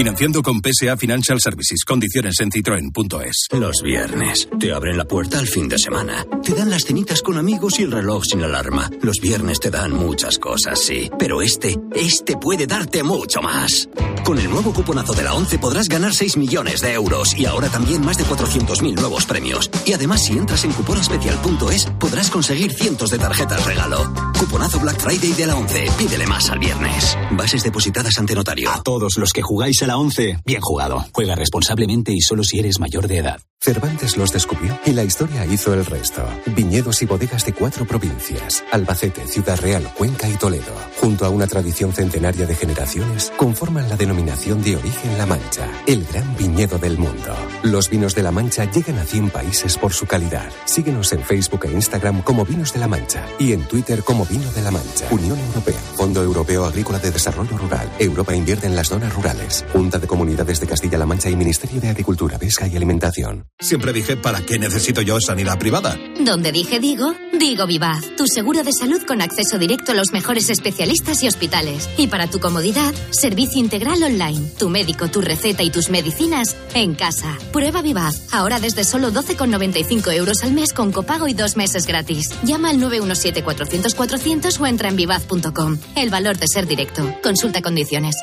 Financiando con PSA Financial Services. Condiciones en citroen.es. Los viernes. Te abren la puerta al fin de semana. Te dan las cenitas con amigos y el reloj sin alarma. Los viernes te dan muchas cosas, sí. Pero este, este puede darte mucho más. Con el nuevo cuponazo de la 11 podrás ganar 6 millones de euros y ahora también más de 400.000 nuevos premios. Y además, si entras en cuponespecial.es, podrás conseguir cientos de tarjetas regalo. Cuponazo Black Friday de la 11. Pídele más al viernes. Bases depositadas ante notario. A todos los que jugáis a la 11, bien jugado. Juega responsablemente y solo si eres mayor de edad. Cervantes los descubrió y la historia hizo el resto. Viñedos y bodegas de cuatro provincias, Albacete, Ciudad Real, Cuenca y Toledo, junto a una tradición centenaria de generaciones, conforman la denominación de origen La Mancha, el gran viñedo del mundo. Los vinos de La Mancha llegan a 100 países por su calidad. Síguenos en Facebook e Instagram como Vinos de La Mancha y en Twitter como Vino de La Mancha. Unión Europea, Fondo Europeo Agrícola de Desarrollo Rural. Europa invierte en las zonas rurales. Junta de Comunidades de Castilla-La Mancha y Ministerio de Agricultura, Pesca y Alimentación. Siempre dije, ¿para qué necesito yo sanidad privada? Donde dije digo, digo Vivaz, tu seguro de salud con acceso directo a los mejores especialistas y hospitales. Y para tu comodidad, servicio integral online, tu médico, tu receta y tus medicinas en casa. Prueba Vivaz, ahora desde solo 12,95 euros al mes con copago y dos meses gratis. Llama al 917-400-400 o entra en vivaz.com. El valor de ser directo. Consulta condiciones.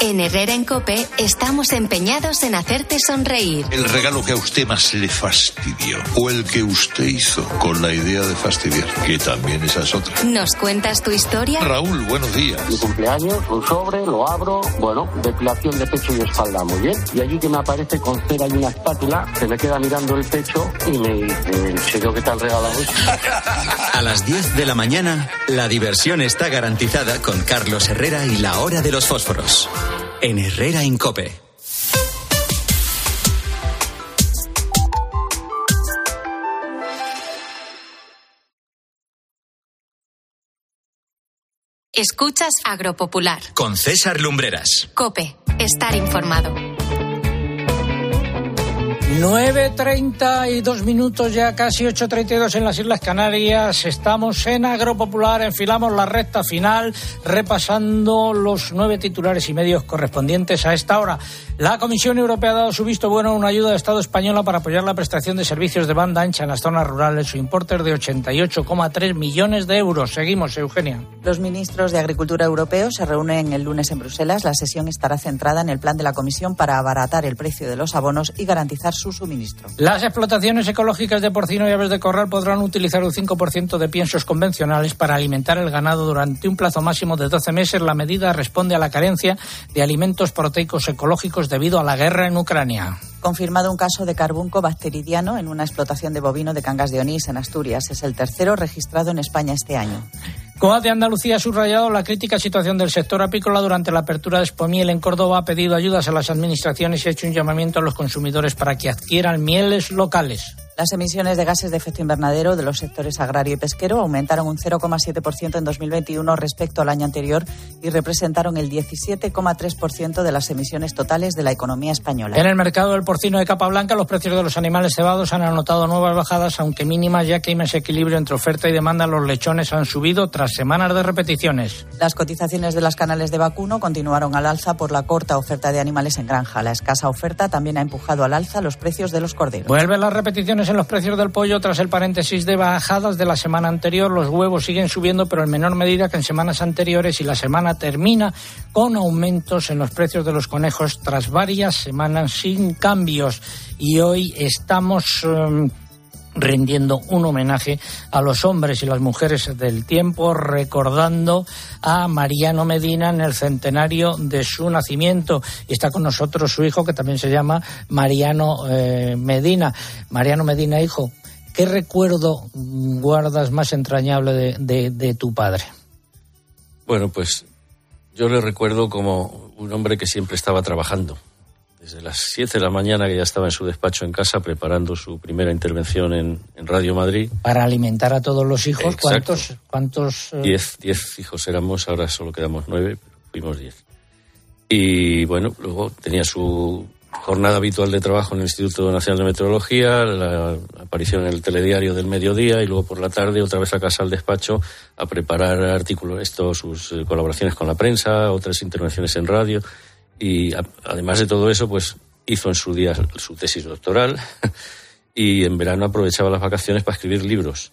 En Herrera en Cope estamos empeñados en hacerte sonreír. El regalo que a usted más le fastidió o el que usted hizo con la idea de fastidiar, que también esa es otra. ¿Nos cuentas tu historia? Raúl, buenos días. Mi cumpleaños, un sobre, lo abro, bueno, depilación de pecho y espalda, muy bien. Y allí que me aparece con cera y una espátula, se me queda mirando el pecho y me dice, ¿en serio qué tal regalado? A las 10 de la mañana, la diversión está garantizada con Carlos Herrera y la hora de los fósforos. En Herrera Incope. Escuchas Agropopular. Con César Lumbreras. Cope, estar informado. 9.32 minutos, ya casi 8.32 en las Islas Canarias. Estamos en Agropopular, enfilamos la recta final, repasando los nueve titulares y medios correspondientes a esta hora. La Comisión Europea ha dado su visto bueno a una ayuda de Estado española para apoyar la prestación de servicios de banda ancha en las zonas rurales. Su importe es de 88,3 millones de euros. Seguimos, Eugenia. Los ministros de Agricultura europeos se reúnen el lunes en Bruselas. La sesión estará centrada en el plan de la Comisión para abaratar el precio de los abonos y garantizar su suministro. Las explotaciones ecológicas de porcino y aves de corral podrán utilizar un 5% de piensos convencionales para alimentar el ganado durante un plazo máximo de 12 meses. La medida responde a la carencia de alimentos proteicos ecológicos debido a la guerra en Ucrania. Confirmado un caso de carbunco bacteridiano en una explotación de bovino de Cangas de Onís, en Asturias. Es el tercero registrado en España este año. COA de Andalucía ha subrayado la crítica situación del sector apícola durante la apertura de Expomiel en Córdoba. Ha pedido ayudas a las administraciones y ha hecho un llamamiento a los consumidores para que adquieran mieles locales. Las emisiones de gases de efecto invernadero de los sectores agrario y pesquero aumentaron un 0,7% en 2021 respecto al año anterior y representaron el 17,3% de las emisiones totales de la economía española. En el mercado del porcino de capa blanca, los precios de los animales cebados han anotado nuevas bajadas, aunque mínimas, ya que hay más equilibrio entre oferta y demanda. Los lechones han subido tras semanas de repeticiones. Las cotizaciones de las canales de vacuno continuaron al alza por la corta oferta de animales en granja. La escasa oferta también ha empujado al alza los precios de los corderos. Vuelven las repeticiones en los precios del pollo tras el paréntesis de bajadas de la semana anterior. Los huevos siguen subiendo, pero en menor medida que en semanas anteriores y la semana termina con aumentos en los precios de los conejos tras varias semanas sin cambios. Y hoy estamos. Um, rendiendo un homenaje a los hombres y las mujeres del tiempo, recordando a Mariano Medina en el centenario de su nacimiento. Y está con nosotros su hijo, que también se llama Mariano eh, Medina. Mariano Medina, hijo, ¿qué recuerdo guardas más entrañable de, tu padre? Bueno, pues yo le recuerdo como un hombre que siempre estaba trabajando desde las 7 de la mañana que ya estaba en su despacho en casa preparando su primera intervención en, en Radio Madrid. Para alimentar a todos los hijos, Exacto. ¿cuántos? cuántos eh? Diez, diez hijos éramos, ahora solo quedamos nueve, pero fuimos diez. Y bueno, luego tenía su jornada habitual de trabajo en el Instituto Nacional de Meteorología, la aparición en el telediario del mediodía y luego por la tarde otra vez a casa al despacho a preparar artículos, esto, sus colaboraciones con la prensa, otras intervenciones en radio y además de todo eso, pues hizo en su día su tesis doctoral y en verano aprovechaba las vacaciones para escribir libros.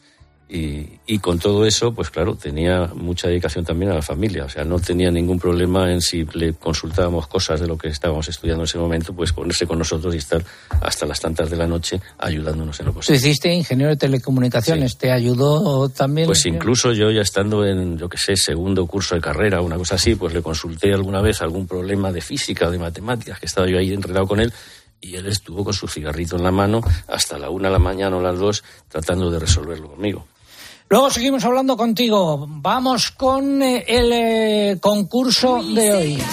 Y, con todo eso, pues claro, tenía mucha dedicación también a la familia. O sea, no tenía ningún problema en si le consultábamos cosas de lo que estábamos estudiando en ese momento, pues ponerse con nosotros y estar hasta las tantas de la noche ayudándonos en lo posible. Tú hiciste ingeniero de telecomunicaciones, ¿te ayudó también? Pues incluso yo ya estando en, yo que sé, segundo curso de carrera, una cosa así, pues le consulté alguna vez algún problema de física o de matemáticas, que estaba yo ahí enredado con él, y él estuvo con su cigarrito en la mano hasta la una de la mañana o las dos tratando de resolverlo conmigo. Luego seguimos hablando contigo. Vamos con eh, el eh, concurso de hoy.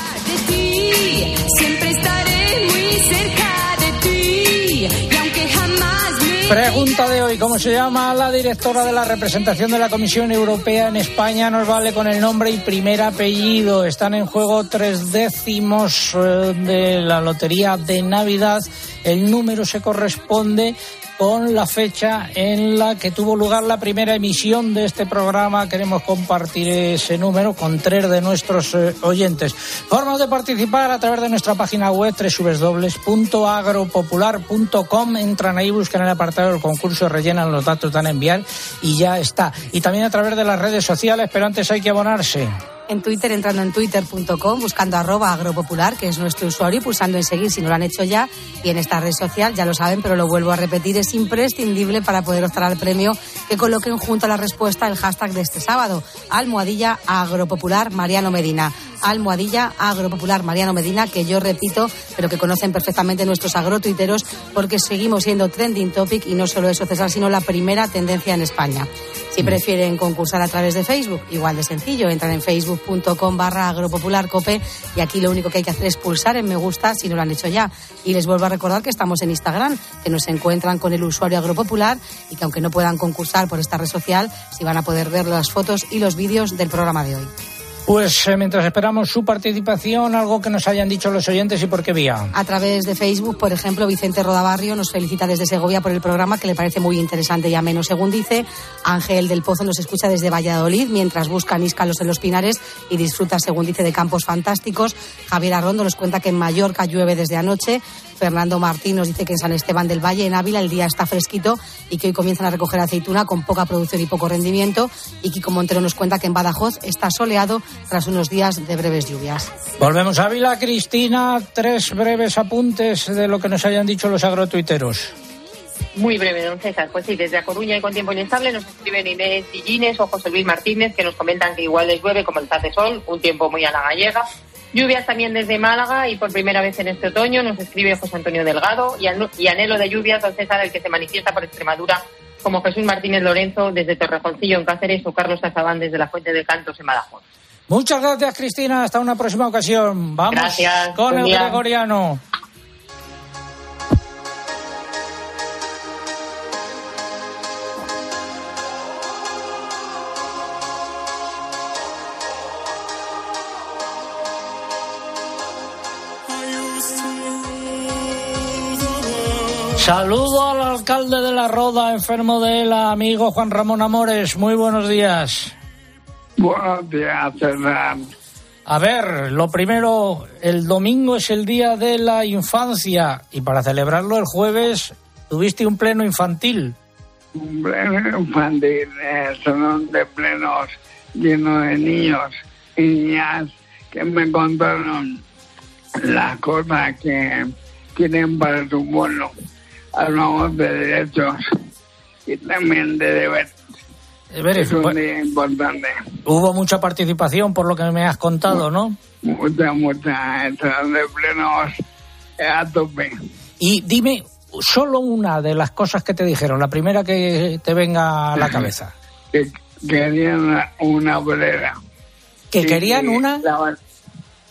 Pregunta de hoy, ¿cómo se llama la directora de la representación de la Comisión Europea en España? Nos vale con el nombre y primer apellido. Están en juego tres décimos eh, de la Lotería de Navidad. El número se corresponde con la fecha en la que tuvo lugar la primera emisión de este programa. Queremos compartir ese número con tres de nuestros eh, oyentes. Formas de participar a través de nuestra página web www.agropopular.com. Entran ahí, buscan el apartado del concurso, rellenan los datos, dan a enviar y ya está. Y también a través de las redes sociales, pero antes hay que abonarse en Twitter entrando en twitter.com, buscando arroba agropopular, que es nuestro usuario, y pulsando en seguir si no lo han hecho ya. Y en esta red social, ya lo saben, pero lo vuelvo a repetir, es imprescindible para poder optar al premio que coloquen junto a la respuesta el hashtag de este sábado, almohadilla agropopular Mariano Medina. Almohadilla agropopular Mariano Medina, que yo repito, pero que conocen perfectamente nuestros agrotuiteros, porque seguimos siendo trending topic y no solo eso, César, sino la primera tendencia en España. Si prefieren concursar a través de Facebook, igual de sencillo, entran en y aquí lo único que hay que hacer es pulsar en me gusta si no lo han hecho ya. Y les vuelvo a recordar que estamos en Instagram, que nos encuentran con el usuario agropopular y que aunque no puedan concursar por esta red social, sí van a poder ver las fotos y los vídeos del programa de hoy. Pues eh, mientras esperamos su participación, algo que nos hayan dicho los oyentes y por qué vía. A través de Facebook, por ejemplo, Vicente Rodabarrio nos felicita desde Segovia por el programa que le parece muy interesante y ameno, según dice. Ángel del Pozo nos escucha desde Valladolid mientras busca níscalos en los pinares y disfruta, según dice, de campos fantásticos. Javier Arrondo nos cuenta que en Mallorca llueve desde anoche. Fernando Martín nos dice que en San Esteban del Valle, en Ávila, el día está fresquito y que hoy comienzan a recoger aceituna con poca producción y poco rendimiento. Y Kiko Montero nos cuenta que en Badajoz está soleado tras unos días de breves lluvias. Volvemos a Ávila, Cristina. Tres breves apuntes de lo que nos hayan dicho los agrotuiteros. Muy breve, don César. Pues sí, desde A Coruña y con tiempo inestable nos escriben Inés Gillines o José Luis Martínez que nos comentan que igual les llueve como el de sol, un tiempo muy a la gallega. Lluvias también desde Málaga y por primera vez en este otoño nos escribe José Antonio Delgado y, anhelo de lluvias, don César, el que se manifiesta por Extremadura como Jesús Martínez Lorenzo desde Torrejoncillo en Cáceres o Carlos Azabán desde la Fuente de Cantos en Badajoz. Muchas gracias, Cristina. Hasta una próxima ocasión. Vamos con el gregoriano. Saludo al alcalde de La Roda, enfermo de la amigo Juan Ramón Amores. Muy buenos días. Buenos días, Hernán. A ver, lo primero, el domingo es el día de la infancia y para celebrarlo el jueves tuviste un pleno infantil. Un pleno infantil, son de plenos llenos de niños y niñas que me contaron las cosas que quieren para su pueblo hablamos de derechos y también de deberes. es muy importante. Hubo mucha participación por lo que me has contado, ¿no? Mucha, mucha. Están de plenos a tope. Y dime solo una de las cosas que te dijeron, la primera que te venga a la cabeza. que querían una bolera. ¿Que querían una?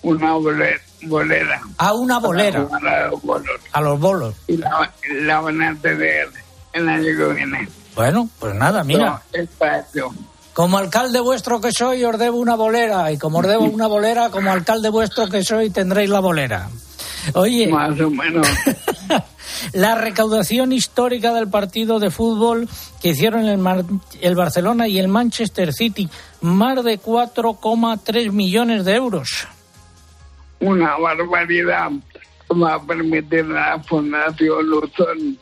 una bolera bolera. A una bolera. A los bolos. A los bolos. Y la, van a tener el año que viene. Bueno, pues nada, mira. No. Como alcalde vuestro que soy, os debo una bolera. Y como os debo una bolera, como alcalde vuestro que soy, tendréis la bolera. Oye. Más o menos. la recaudación histórica del partido de fútbol que hicieron el, el Barcelona y el Manchester City, más de 4,3 millones de euros. Una barbaridad va a permitir a la Fundación Luzón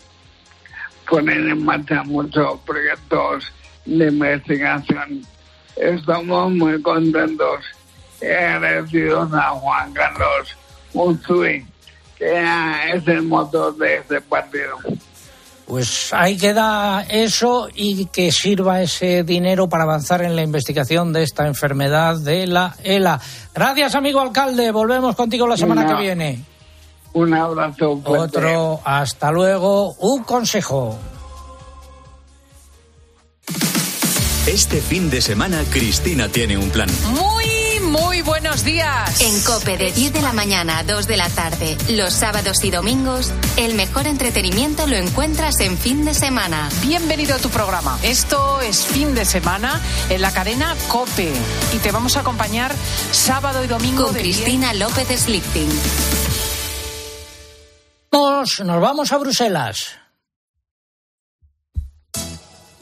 poner en marcha muchos proyectos de investigación. Estamos muy contentos y agradecidos a Juan Carlos Unsui, que es el motor de este partido. Pues ahí queda eso y que sirva ese dinero para avanzar en la investigación de esta enfermedad de la ELA. Gracias, amigo alcalde. Volvemos contigo la semana que viene. Un abrazo. Otro, hasta luego. Un consejo. Este fin de semana Cristina tiene un plan. Muy, muy buenos días. En Cope de 10 de la mañana a 2 de la tarde, los sábados y domingos, el mejor entretenimiento lo encuentras en fin de semana. Bienvenido a tu programa. Esto es fin de semana en la cadena Cope y te vamos a acompañar sábado y domingo con Cristina López Slichting. Nos, nos vamos a Bruselas.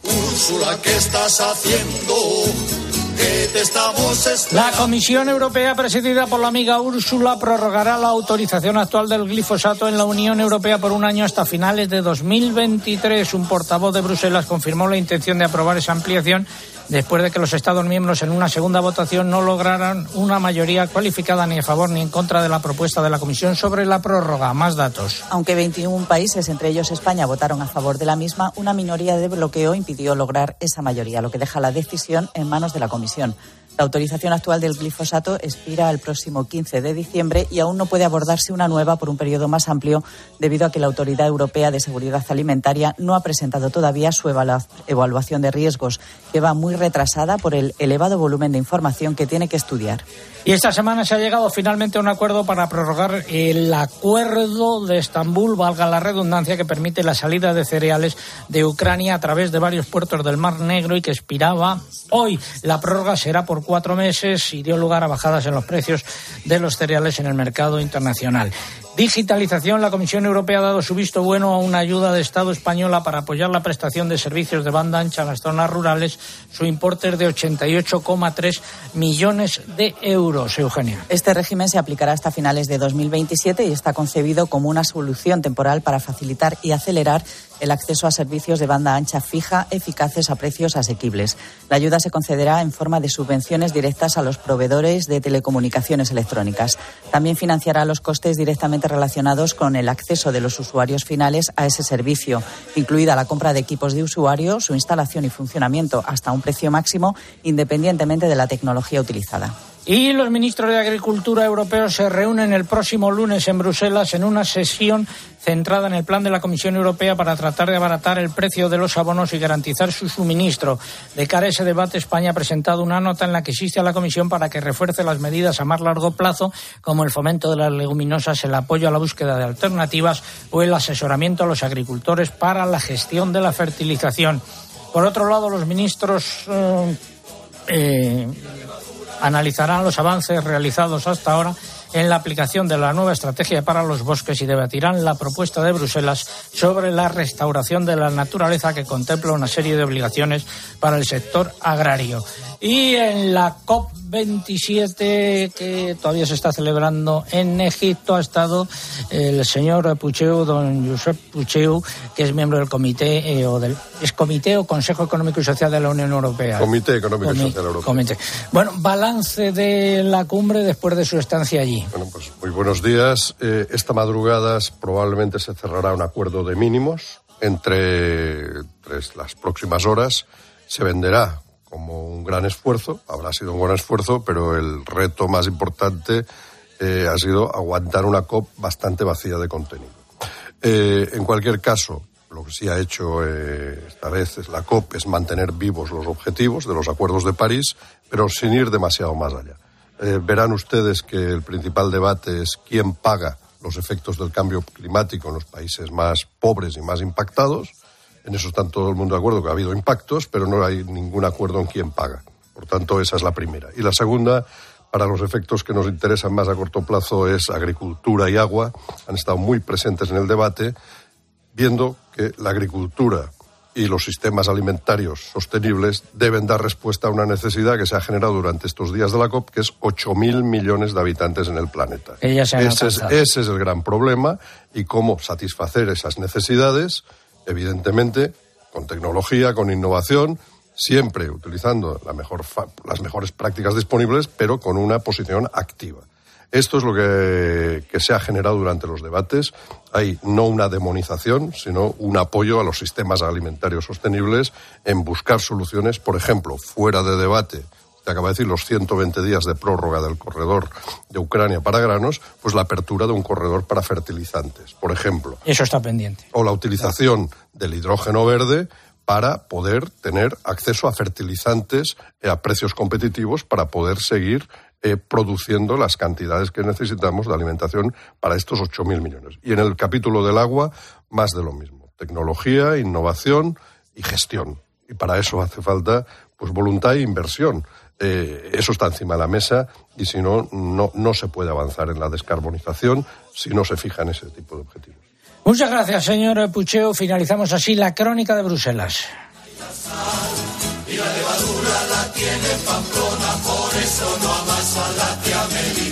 Úrsula, ¿qué estás haciendo? ¿Qué te estamos la Comisión Europea, presidida por la amiga Úrsula, prorrogará la autorización actual del glifosato en la Unión Europea por un año hasta finales de 2023. Un portavoz de Bruselas confirmó la intención de aprobar esa ampliación después de que los Estados miembros en una segunda votación no lograran una mayoría cualificada ni a favor ni en contra de la propuesta de la Comisión sobre la prórroga. Más datos. Aunque 21 países, entre ellos España, votaron a favor de la misma, una minoría de bloqueo impidió lograr esa mayoría, lo que deja la decisión en manos de la Comisión. Televisión. La autorización actual del glifosato expira el próximo 15 de diciembre y aún no puede abordarse una nueva por un periodo más amplio debido a que la Autoridad Europea de Seguridad Alimentaria no ha presentado todavía su evaluación de riesgos, que va muy retrasada por el elevado volumen de información que tiene que estudiar. Y esta semana se ha llegado finalmente a un acuerdo para prorrogar el acuerdo de Estambul, valga la redundancia, que permite la salida de cereales de Ucrania a través de varios puertos del Mar Negro y que expiraba hoy. La prórroga será por cuatro meses y dio lugar a bajadas en los precios de los cereales en el mercado internacional. Digitalización. La Comisión Europea ha dado su visto bueno a una ayuda de Estado española para apoyar la prestación de servicios de banda ancha en las zonas rurales. Su importe es de 88,3 millones de euros. Eugenia. Este régimen se aplicará hasta finales de 2027 y está concebido como una solución temporal para facilitar y acelerar el acceso a servicios de banda ancha fija eficaces a precios asequibles. La ayuda se concederá en forma de subvenciones directas a los proveedores de telecomunicaciones electrónicas. También financiará los costes directamente relacionados con el acceso de los usuarios finales a ese servicio, incluida la compra de equipos de usuario, su instalación y funcionamiento hasta un precio máximo, independientemente de la tecnología utilizada. Y los ministros de Agricultura europeos se reúnen el próximo lunes en Bruselas en una sesión centrada en el plan de la Comisión Europea para tratar de abaratar el precio de los abonos y garantizar su suministro. De cara a ese debate, España ha presentado una nota en la que existe a la Comisión para que refuerce las medidas a más largo plazo, como el fomento de las leguminosas, el apoyo a la búsqueda de alternativas o el asesoramiento a los agricultores para la gestión de la fertilización. Por otro lado, los ministros eh, eh, analizarán los avances realizados hasta ahora en la aplicación de la nueva estrategia para los bosques y debatirán la propuesta de Bruselas sobre la restauración de la naturaleza que contempla una serie de obligaciones para el sector agrario. Y en la COP27 que todavía se está celebrando en Egipto ha estado el señor Pucheu, don Josep Pucheu, que es miembro del comité eh, o del es comité o Consejo Económico y Social de la Unión Europea. Comité Económico y Social Europeo. Comité. Bueno, balance de la cumbre después de su estancia allí. Bueno, pues muy buenos días. Eh, esta madrugada probablemente se cerrará un acuerdo de mínimos entre, entre las próximas horas. Se venderá como un gran esfuerzo, habrá sido un gran esfuerzo, pero el reto más importante eh, ha sido aguantar una COP bastante vacía de contenido. Eh, en cualquier caso, lo que sí ha hecho eh, esta vez es la COP es mantener vivos los objetivos de los acuerdos de París, pero sin ir demasiado más allá. verán ustedes que el principal debate es quién paga los efectos del cambio climático en los países más pobres y más impactados En eso está todo el mundo de acuerdo que ha habido impactos, pero no hay ningún acuerdo en quién paga. Por tanto, esa es la primera. Y la segunda, para los efectos que nos interesan más a corto plazo, es agricultura y agua. Han estado muy presentes en el debate, viendo que la agricultura y los sistemas alimentarios sostenibles deben dar respuesta a una necesidad que se ha generado durante estos días de la COP, que es 8.000 millones de habitantes en el planeta. ese, es, ese es el gran problema y cómo satisfacer esas necesidades, evidentemente, con tecnología, con innovación, siempre utilizando la mejor las mejores prácticas disponibles, pero con una posición activa. Esto es lo que, se ha generado durante los debates. Hay no una demonización, sino un apoyo a los sistemas alimentarios sostenibles en buscar soluciones, por ejemplo, fuera de debate te acaba de decir los 120 días de prórroga del corredor de Ucrania para granos, pues la apertura de un corredor para fertilizantes, por ejemplo. Eso está pendiente. O la utilización del hidrógeno verde para poder tener acceso a fertilizantes a precios competitivos para poder seguir eh, produciendo las cantidades que necesitamos de alimentación para estos 8.000 millones. Y en el capítulo del agua, más de lo mismo. Tecnología, innovación y gestión. Y para eso hace falta pues voluntad e inversión. Eh, eso está encima de la mesa y si no, no, no se puede avanzar en la descarbonización si no se fija en ese tipo de objetivos. Muchas gracias, señor Pucheo. Finalizamos así la crónica de Bruselas y la levadura la tiene Pamplona, por eso no amasa la tía Melitona.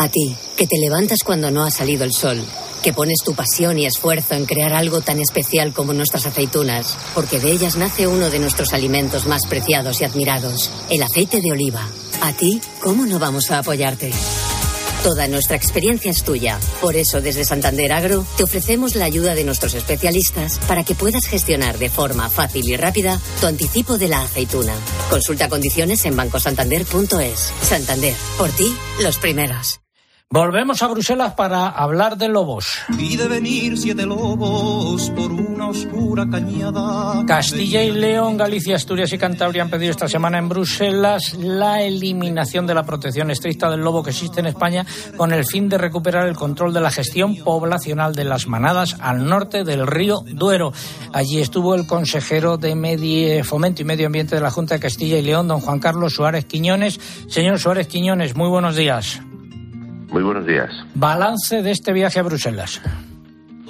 A ti, que te levantas cuando no ha salido el sol, que pones tu pasión y esfuerzo en crear algo tan especial como nuestras aceitunas, porque de ellas nace uno de nuestros alimentos más preciados y admirados, el aceite de oliva. A ti, ¿cómo no vamos a apoyarte? Toda nuestra experiencia es tuya. Por eso, desde Santander Agro, te ofrecemos la ayuda de nuestros especialistas para que puedas gestionar de forma fácil y rápida tu anticipo de la aceituna. Consulta condiciones en bancosantander.es. Santander, por ti, los primeros. Volvemos a Bruselas para hablar de lobos. Pide venir siete lobos por una oscura cañada. Castilla y León, Galicia, Asturias y Cantabria han pedido esta semana en Bruselas la eliminación de la protección estricta del lobo que existe en España con el fin de recuperar el control de la gestión poblacional de las manadas al norte del río Duero. Allí estuvo el consejero de Medio, Fomento y Medio Ambiente de la Junta de Castilla y León, don Juan Carlos Suárez Quiñones. Señor Suárez Quiñones, muy buenos días. Muy buenos días. Balance de este viaje a Bruselas.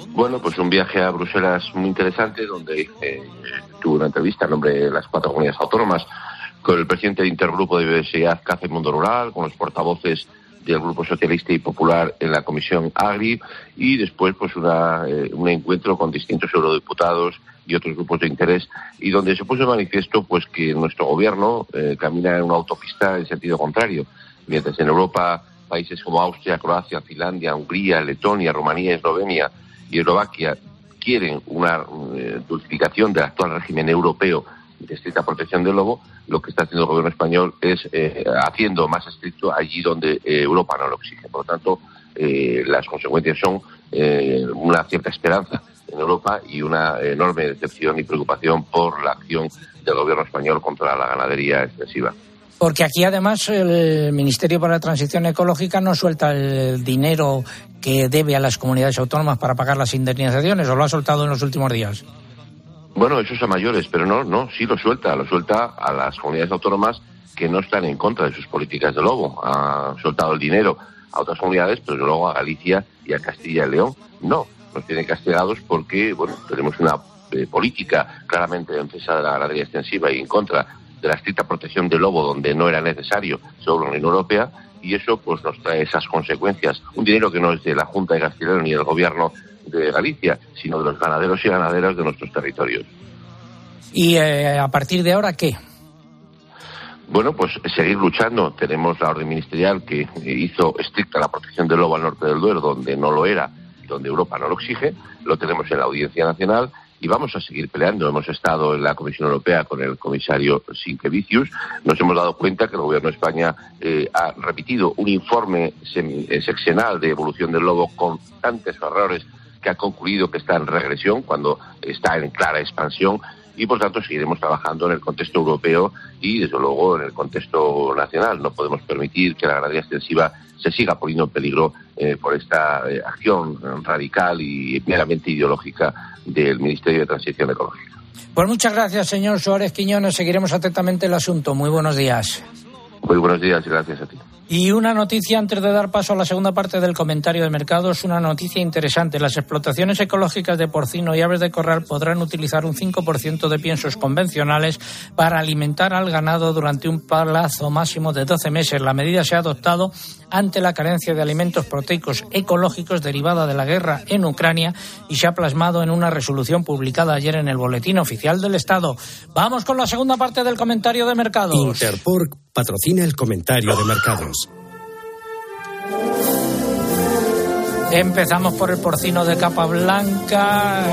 Bueno, pues un viaje a Bruselas muy interesante donde eh, tuve una entrevista en nombre de las cuatro comunidades autónomas con el presidente de Intergrupo de Biodiversidad CACE Mundo Rural, con los portavoces del Grupo Socialista y Popular en la Comisión Agri y después pues una, eh, un encuentro con distintos eurodiputados y otros grupos de interés y donde se puso de manifiesto pues que nuestro gobierno eh, camina en una autopista en sentido contrario. Mientras en Europa países como Austria, Croacia, Finlandia, Hungría, Letonia, Rumanía, Eslovenia y Eslovaquia quieren una eh, dulcificación del actual régimen europeo de estricta protección del lobo, lo que está haciendo el gobierno español es eh, haciendo más estricto allí donde eh, Europa no lo exige. Por lo tanto, las consecuencias son una cierta esperanza en Europa y una enorme decepción y preocupación por la acción del gobierno español contra la ganadería extensiva. Porque aquí además el Ministerio para la Transición Ecológica no suelta el dinero que debe a las comunidades autónomas para pagar las indemnizaciones, o lo ha soltado en los últimos días. Bueno, eso es a mayores, pero no, no, sí lo suelta, lo suelta a las comunidades autónomas que no están en contra de sus políticas de lobo. Ha soltado el dinero a otras comunidades, pero luego a Galicia y a Castilla y León no. Nos tienen castigados porque, bueno, tenemos una eh, política claramente en defensa de la ganadería extensiva y en contra de la estricta protección del lobo donde no era necesario, sobre la Unión Europea, y eso pues nos trae esas consecuencias. Un dinero que no es de la Junta de Castilla ni del Gobierno de Galicia, sino de los ganaderos y ganaderas de nuestros territorios. ¿Y eh, a partir de ahora qué? Bueno, pues seguir luchando. Tenemos la orden ministerial que hizo estricta la protección del lobo al norte del Duero, donde no lo era, donde Europa no lo exige. Lo tenemos en la Audiencia Nacional y vamos a seguir peleando. Hemos estado en la Comisión Europea con el comisario Sinquevicius. Nos hemos dado cuenta que el Gobierno de España eh, ha repetido un informe eh, seccional de evolución del lobo con tantos errores que ha concluido que está en regresión cuando está en clara expansión y por tanto seguiremos trabajando en el contexto europeo y desde luego en el contexto nacional. No podemos permitir que la ganadería extensiva se siga poniendo en peligro eh, por esta eh, acción radical y meramente ideológica del Ministerio de Transición Ecológica. Pues muchas gracias, señor Suárez Quiñones. Seguiremos atentamente el asunto. Muy buenos días. Muy buenos días y gracias a ti. Y una noticia antes de dar paso a la segunda parte del comentario de mercado es una noticia interesante. Las explotaciones ecológicas de porcino y aves de corral podrán utilizar un 5% de piensos convencionales para alimentar al ganado durante un plazo máximo de 12 meses. La medida se ha adoptado ante la carencia de alimentos proteicos ecológicos derivada de la guerra en Ucrania y se ha plasmado en una resolución publicada ayer en el Boletín Oficial del Estado. Vamos con la segunda parte del comentario de mercado. Interpork patrocina el comentario de mercados. Empezamos por el porcino de capa blanca,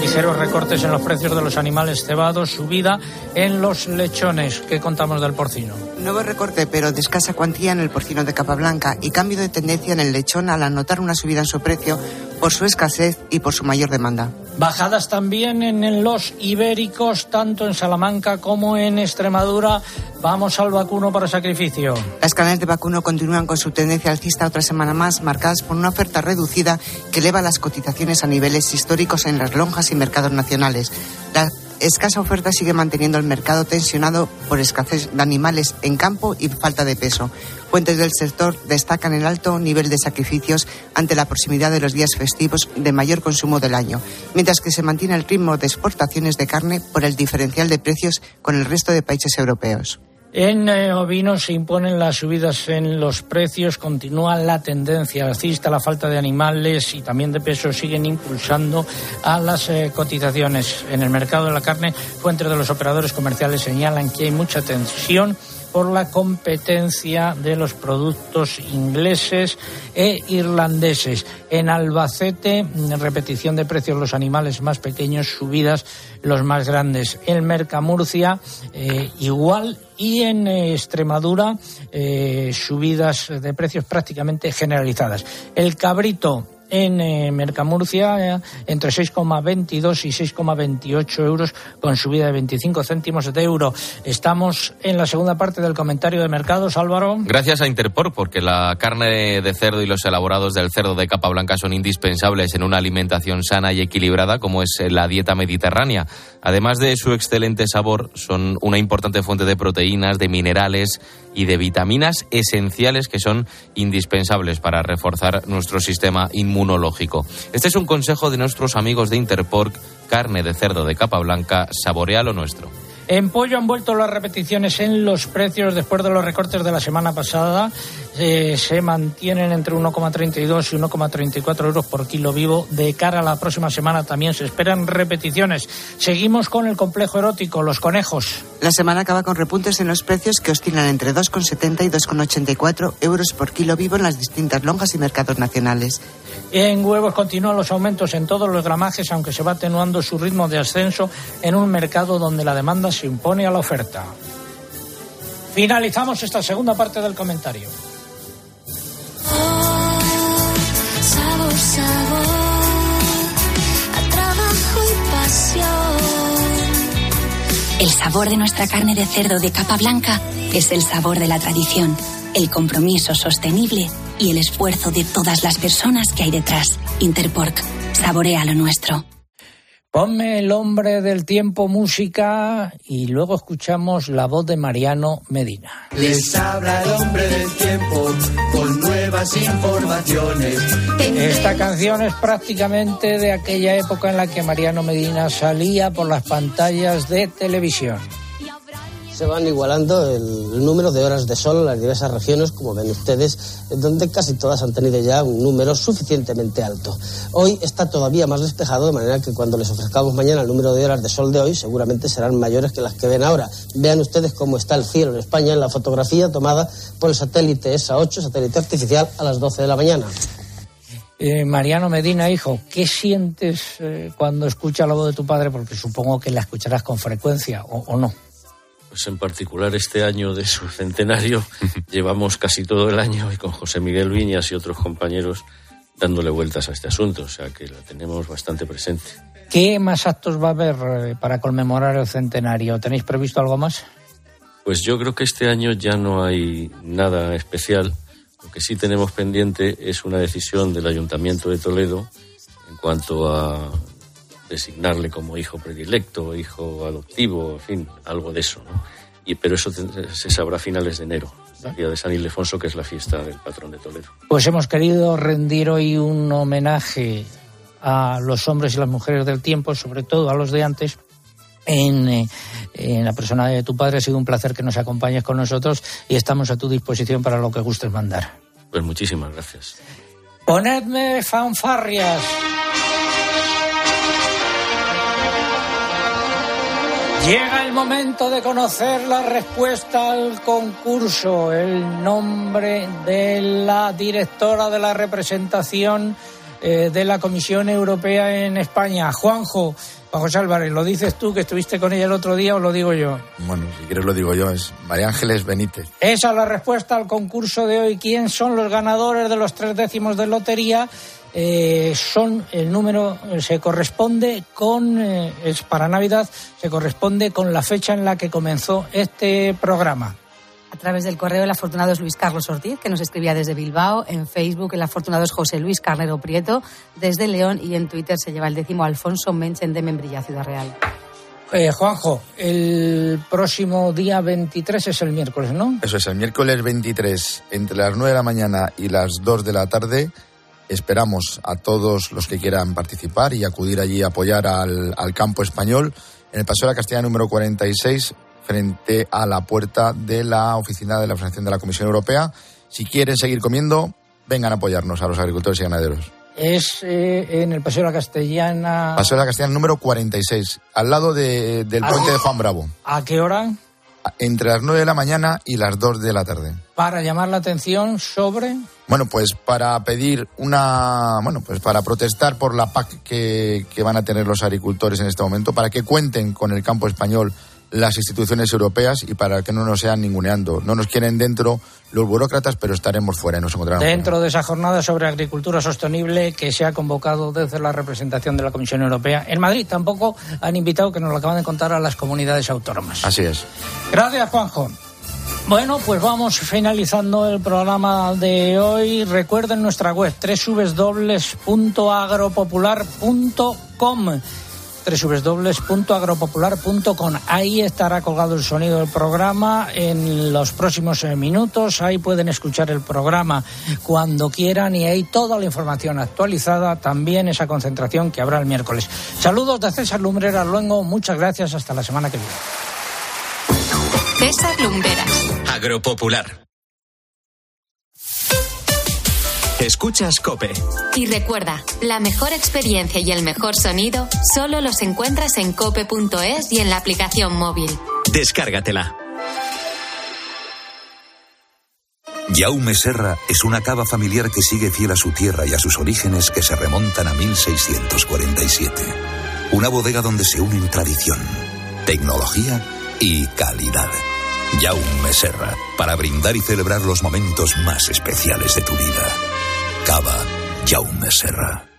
ligeros recortes en los precios de los animales cebados, subida en los lechones. ¿Qué contamos del porcino? Nuevo recorte, pero de escasa cuantía en el porcino de capa blanca y cambio de tendencia en el lechón al anotar una subida en su precio por su escasez y por su mayor demanda. Bajadas también en los ibéricos, tanto en Salamanca como en Extremadura. Vamos al vacuno para sacrificio. Las cadenas de vacuno continúan con su tendencia alcista otra semana más, marcadas por una oferta reducida que eleva las cotizaciones a niveles históricos en las lonjas y mercados nacionales. La escasa oferta sigue manteniendo el mercado tensionado por escasez de animales en campo y falta de peso. Fuentes del sector destacan el alto nivel de sacrificios ante la proximidad de los días festivos de mayor consumo del año, mientras que se mantiene el ritmo de exportaciones de carne por el diferencial de precios con el resto de países europeos. En eh, ovinos se imponen las subidas en los precios, continúa la tendencia alcista, la falta de animales y también de peso siguen impulsando a las eh, cotizaciones. En el mercado de la carne, fuentes de los operadores comerciales señalan que hay mucha tensión por la competencia de los productos ingleses e irlandeses. En Albacete, repetición de precios los animales más pequeños, subidas los más grandes. En Mercamurcia, eh, igual. Y en eh, Extremadura, eh, subidas de precios prácticamente generalizadas. El cabrito en eh, Mercamurcia eh, entre 6,22 y 6,28 euros con subida de 25 céntimos de euro. Estamos en la segunda parte del comentario de mercados, Álvaro. Gracias a Interpor, porque la carne de cerdo y los elaborados del cerdo de capa blanca son indispensables en una alimentación sana y equilibrada como es la dieta mediterránea. Además de su excelente sabor, son una importante fuente de proteínas, de minerales y de vitaminas esenciales que son indispensables para reforzar nuestro sistema Este es un consejo de nuestros amigos de Interpork, carne de cerdo de capa blanca, saborea lo nuestro. En pollo han vuelto las repeticiones en los precios después de los recortes de la semana pasada. Eh, se mantienen entre 1,32 y 1,34 euros por kilo vivo. De cara a la próxima semana también se esperan repeticiones. Seguimos con el complejo erótico, los conejos. La semana acaba con repuntes en los precios que oscilan entre 2,70 y 2,84 euros por kilo vivo en las distintas lonjas y mercados nacionales. En huevos continúan los aumentos en todos los gramajes, aunque se va atenuando su ritmo de ascenso en un mercado donde la demanda se impone a la oferta. Finalizamos esta segunda parte del comentario. El sabor de nuestra carne de cerdo de capa blanca es el sabor de la tradición, el compromiso sostenible y el esfuerzo de todas las personas que hay detrás. Interpork, saborea lo nuestro. Ponme el hombre del tiempo música y luego escuchamos la voz de Mariano Medina. Les habla el hombre del tiempo con nuevas informaciones. Esta canción es prácticamente de aquella época en la que Mariano Medina salía por las pantallas de televisión. Se van igualando el número de horas de sol en las diversas regiones, como ven ustedes, donde casi todas han tenido ya un número suficientemente alto. Hoy está todavía más despejado, de manera que cuando les ofrezcamos mañana el número de horas de sol de hoy, seguramente serán mayores que las que ven ahora. Vean ustedes cómo está el cielo en España en la fotografía tomada por el satélite ESA-8, satélite artificial, a las 12 de la mañana. Eh, Mariano Medina, hijo, ¿qué sientes eh, cuando escuchas la voz de tu padre? Porque supongo que la escucharás con frecuencia, ¿o, o no? Pues en particular este año de su centenario llevamos casi todo el año y con José Miguel Viñas y otros compañeros dándole vueltas a este asunto, o sea que la tenemos bastante presente. ¿Qué más actos va a haber eh, para conmemorar el centenario? ¿Tenéis previsto algo más? Pues yo creo que este año ya no hay nada especial. Lo que sí tenemos pendiente es una decisión del Ayuntamiento de Toledo en cuanto a designarle como hijo predilecto, hijo adoptivo, en fin, algo de eso. ¿no? Y, pero eso se sabrá a finales de enero, el día de San Ildefonso, que es la fiesta del patrón de Toledo. Pues hemos querido rendir hoy un homenaje a los hombres y las mujeres del tiempo, sobre todo a los de antes. En, eh, en la persona de tu padre ha sido un placer que nos acompañes con nosotros y estamos a tu disposición para lo que gustes mandar. Pues muchísimas gracias. Ponedme fanfarrias. Llega el momento de conocer la respuesta al concurso, el nombre de la directora de la representación eh, de la Comisión Europea en España, Juanjo. Juan José Álvarez, ¿lo dices tú que estuviste con ella el otro día o lo digo yo? Bueno, si quieres lo digo yo, es María Ángeles Benítez. Esa es la respuesta al concurso de hoy. ¿Quién son los ganadores de los tres décimos de lotería? Eh, son el número eh, se corresponde con eh, es para Navidad se corresponde con la fecha en la que comenzó este programa. A través del correo el afortunado es Luis Carlos Ortiz, que nos escribía desde Bilbao. En Facebook el afortunado es José Luis Carnero Prieto, desde León. Y en Twitter se lleva el décimo Alfonso Menchen de Membrilla, Ciudad Real. Eh, Juanjo, el próximo día 23 es el miércoles, ¿no? Eso es, el miércoles 23, entre las 9 de la mañana y las 2 de la tarde, esperamos a todos los que quieran participar y acudir allí a apoyar al, al campo español en el Paseo de la Castilla número 46, frente a la puerta de la oficina de la Organización de la Comisión Europea. Si quieren seguir comiendo, vengan a apoyarnos a los agricultores y ganaderos. Es eh, en el Paseo de la Castellana. Paseo de la Castellana número 46, al lado de- del Ah. puente de Juan Bravo, ¿A qué hora? Entre las 9 de la mañana y las 2 de la tarde. Para llamar la atención sobre. Bueno, pues para pedir una, bueno, pues para protestar por la PAC que, que van a tener los agricultores en este momento, para que cuenten con el campo español las instituciones europeas y para que no nos sean ninguneando. No nos quieren dentro los burócratas, pero estaremos fuera y nos encontrarán fuera. Dentro de esa jornada sobre agricultura sostenible que se ha convocado desde la representación de la Comisión Europea en Madrid. Tampoco han invitado, que nos lo acaban de contar, a las comunidades autónomas. Así es. Gracias, Juanjo. Bueno, pues vamos finalizando el programa de hoy. Recuerden nuestra web www.agropopular.com www.agropopular.com. Ahí estará colgado el sonido del programa en los próximos eh, minutos. Ahí pueden escuchar el programa cuando quieran y ahí toda la información actualizada, también esa concentración que habrá el miércoles. Saludos de César Lumbrera Luengo. Muchas gracias. Hasta la semana que viene. César Lumbreras. Agropopular. Escuchas Cope. Y recuerda, la mejor experiencia y el mejor sonido solo los encuentras en cope.es y en la aplicación móvil. Descárgatela. Jaume Serra es una cava familiar que sigue fiel a su tierra y a sus orígenes que se remontan a 1647. Una bodega donde se unen tradición, tecnología y calidad. Jaume Serra, para brindar y celebrar los momentos más especiales de tu vida. Cava Jaume Serra.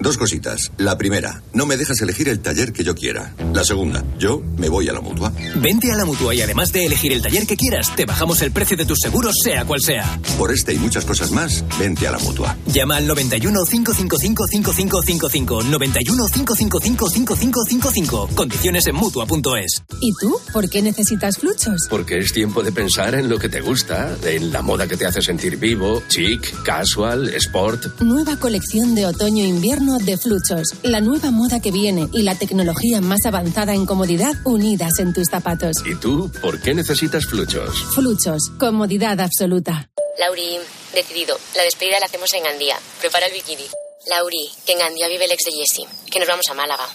Dos cositas. La primera, no me dejas elegir el taller que yo quiera. La segunda, yo me voy a la mutua. Vente a la mutua y además de elegir el taller que quieras, te bajamos el precio de tus seguros, sea cual sea. Por este y muchas cosas más, vente a la mutua. Llama al 91 555 5555. 91 555 5555. Condiciones en mutua.es. ¿Y tú? ¿Por qué necesitas fluchos? Porque es tiempo de pensar en lo que te gusta, en la moda que te hace sentir vivo, chic, casual, sport. Nueva colección de otoño-invierno de Fluchos. La nueva moda que viene y la tecnología más avanzada en comodidad unidas en tus zapatos. ¿Y tú por qué necesitas fluchos? Fluchos. Comodidad absoluta. Lauri, decidido. La despedida la hacemos en Gandía. Prepara el bikini. Lauri, que en Gandía vive el ex de Jesse. Que nos vamos a Málaga.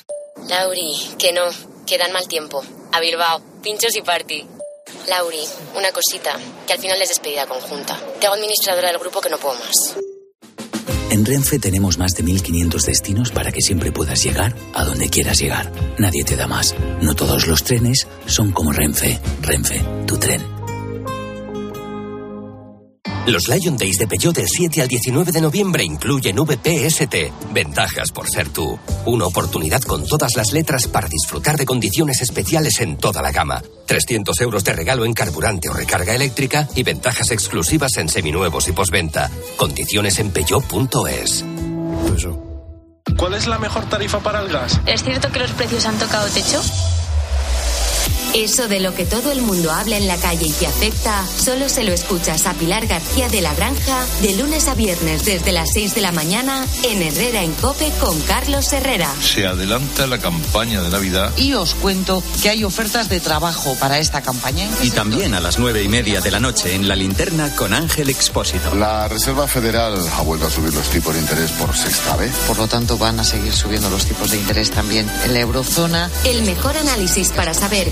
Lauri, que no. Que dan mal tiempo. A Bilbao. Pinchos y party. Lauri, una cosita. Que al final es despedida conjunta. Te hago administradora del grupo que no puedo más. En Renfe tenemos más de 1500 destinos para que siempre puedas llegar a donde quieras llegar. Nadie te da más. No todos los trenes son como Renfe. Renfe, tu tren. Los Lion Days de Peugeot del 7 al 19 de noviembre incluyen VPST. Ventajas por ser tú. Una oportunidad con todas las letras para disfrutar de condiciones especiales en toda la gama. 300 euros de regalo en carburante o recarga eléctrica y ventajas exclusivas en seminuevos y posventa. Condiciones en peugeot.es. ¿Cuál es la mejor tarifa para el gas? ¿Es cierto que los precios han tocado techo? Eso de lo que todo el mundo habla en la calle y te afecta, solo se lo escuchas a Pilar García de la Granja de lunes a viernes desde las 6 de la mañana en Herrera en Cope con Carlos Herrera. Se adelanta la campaña de Navidad. Y os cuento que hay ofertas de trabajo para esta campaña. Y también a las nueve y media de la noche en la linterna con Ángel Expósito. La Reserva Federal ha vuelto a subir los tipos de interés por sexta vez. Por lo tanto, van a seguir subiendo los tipos de interés también en la eurozona. El mejor análisis para saber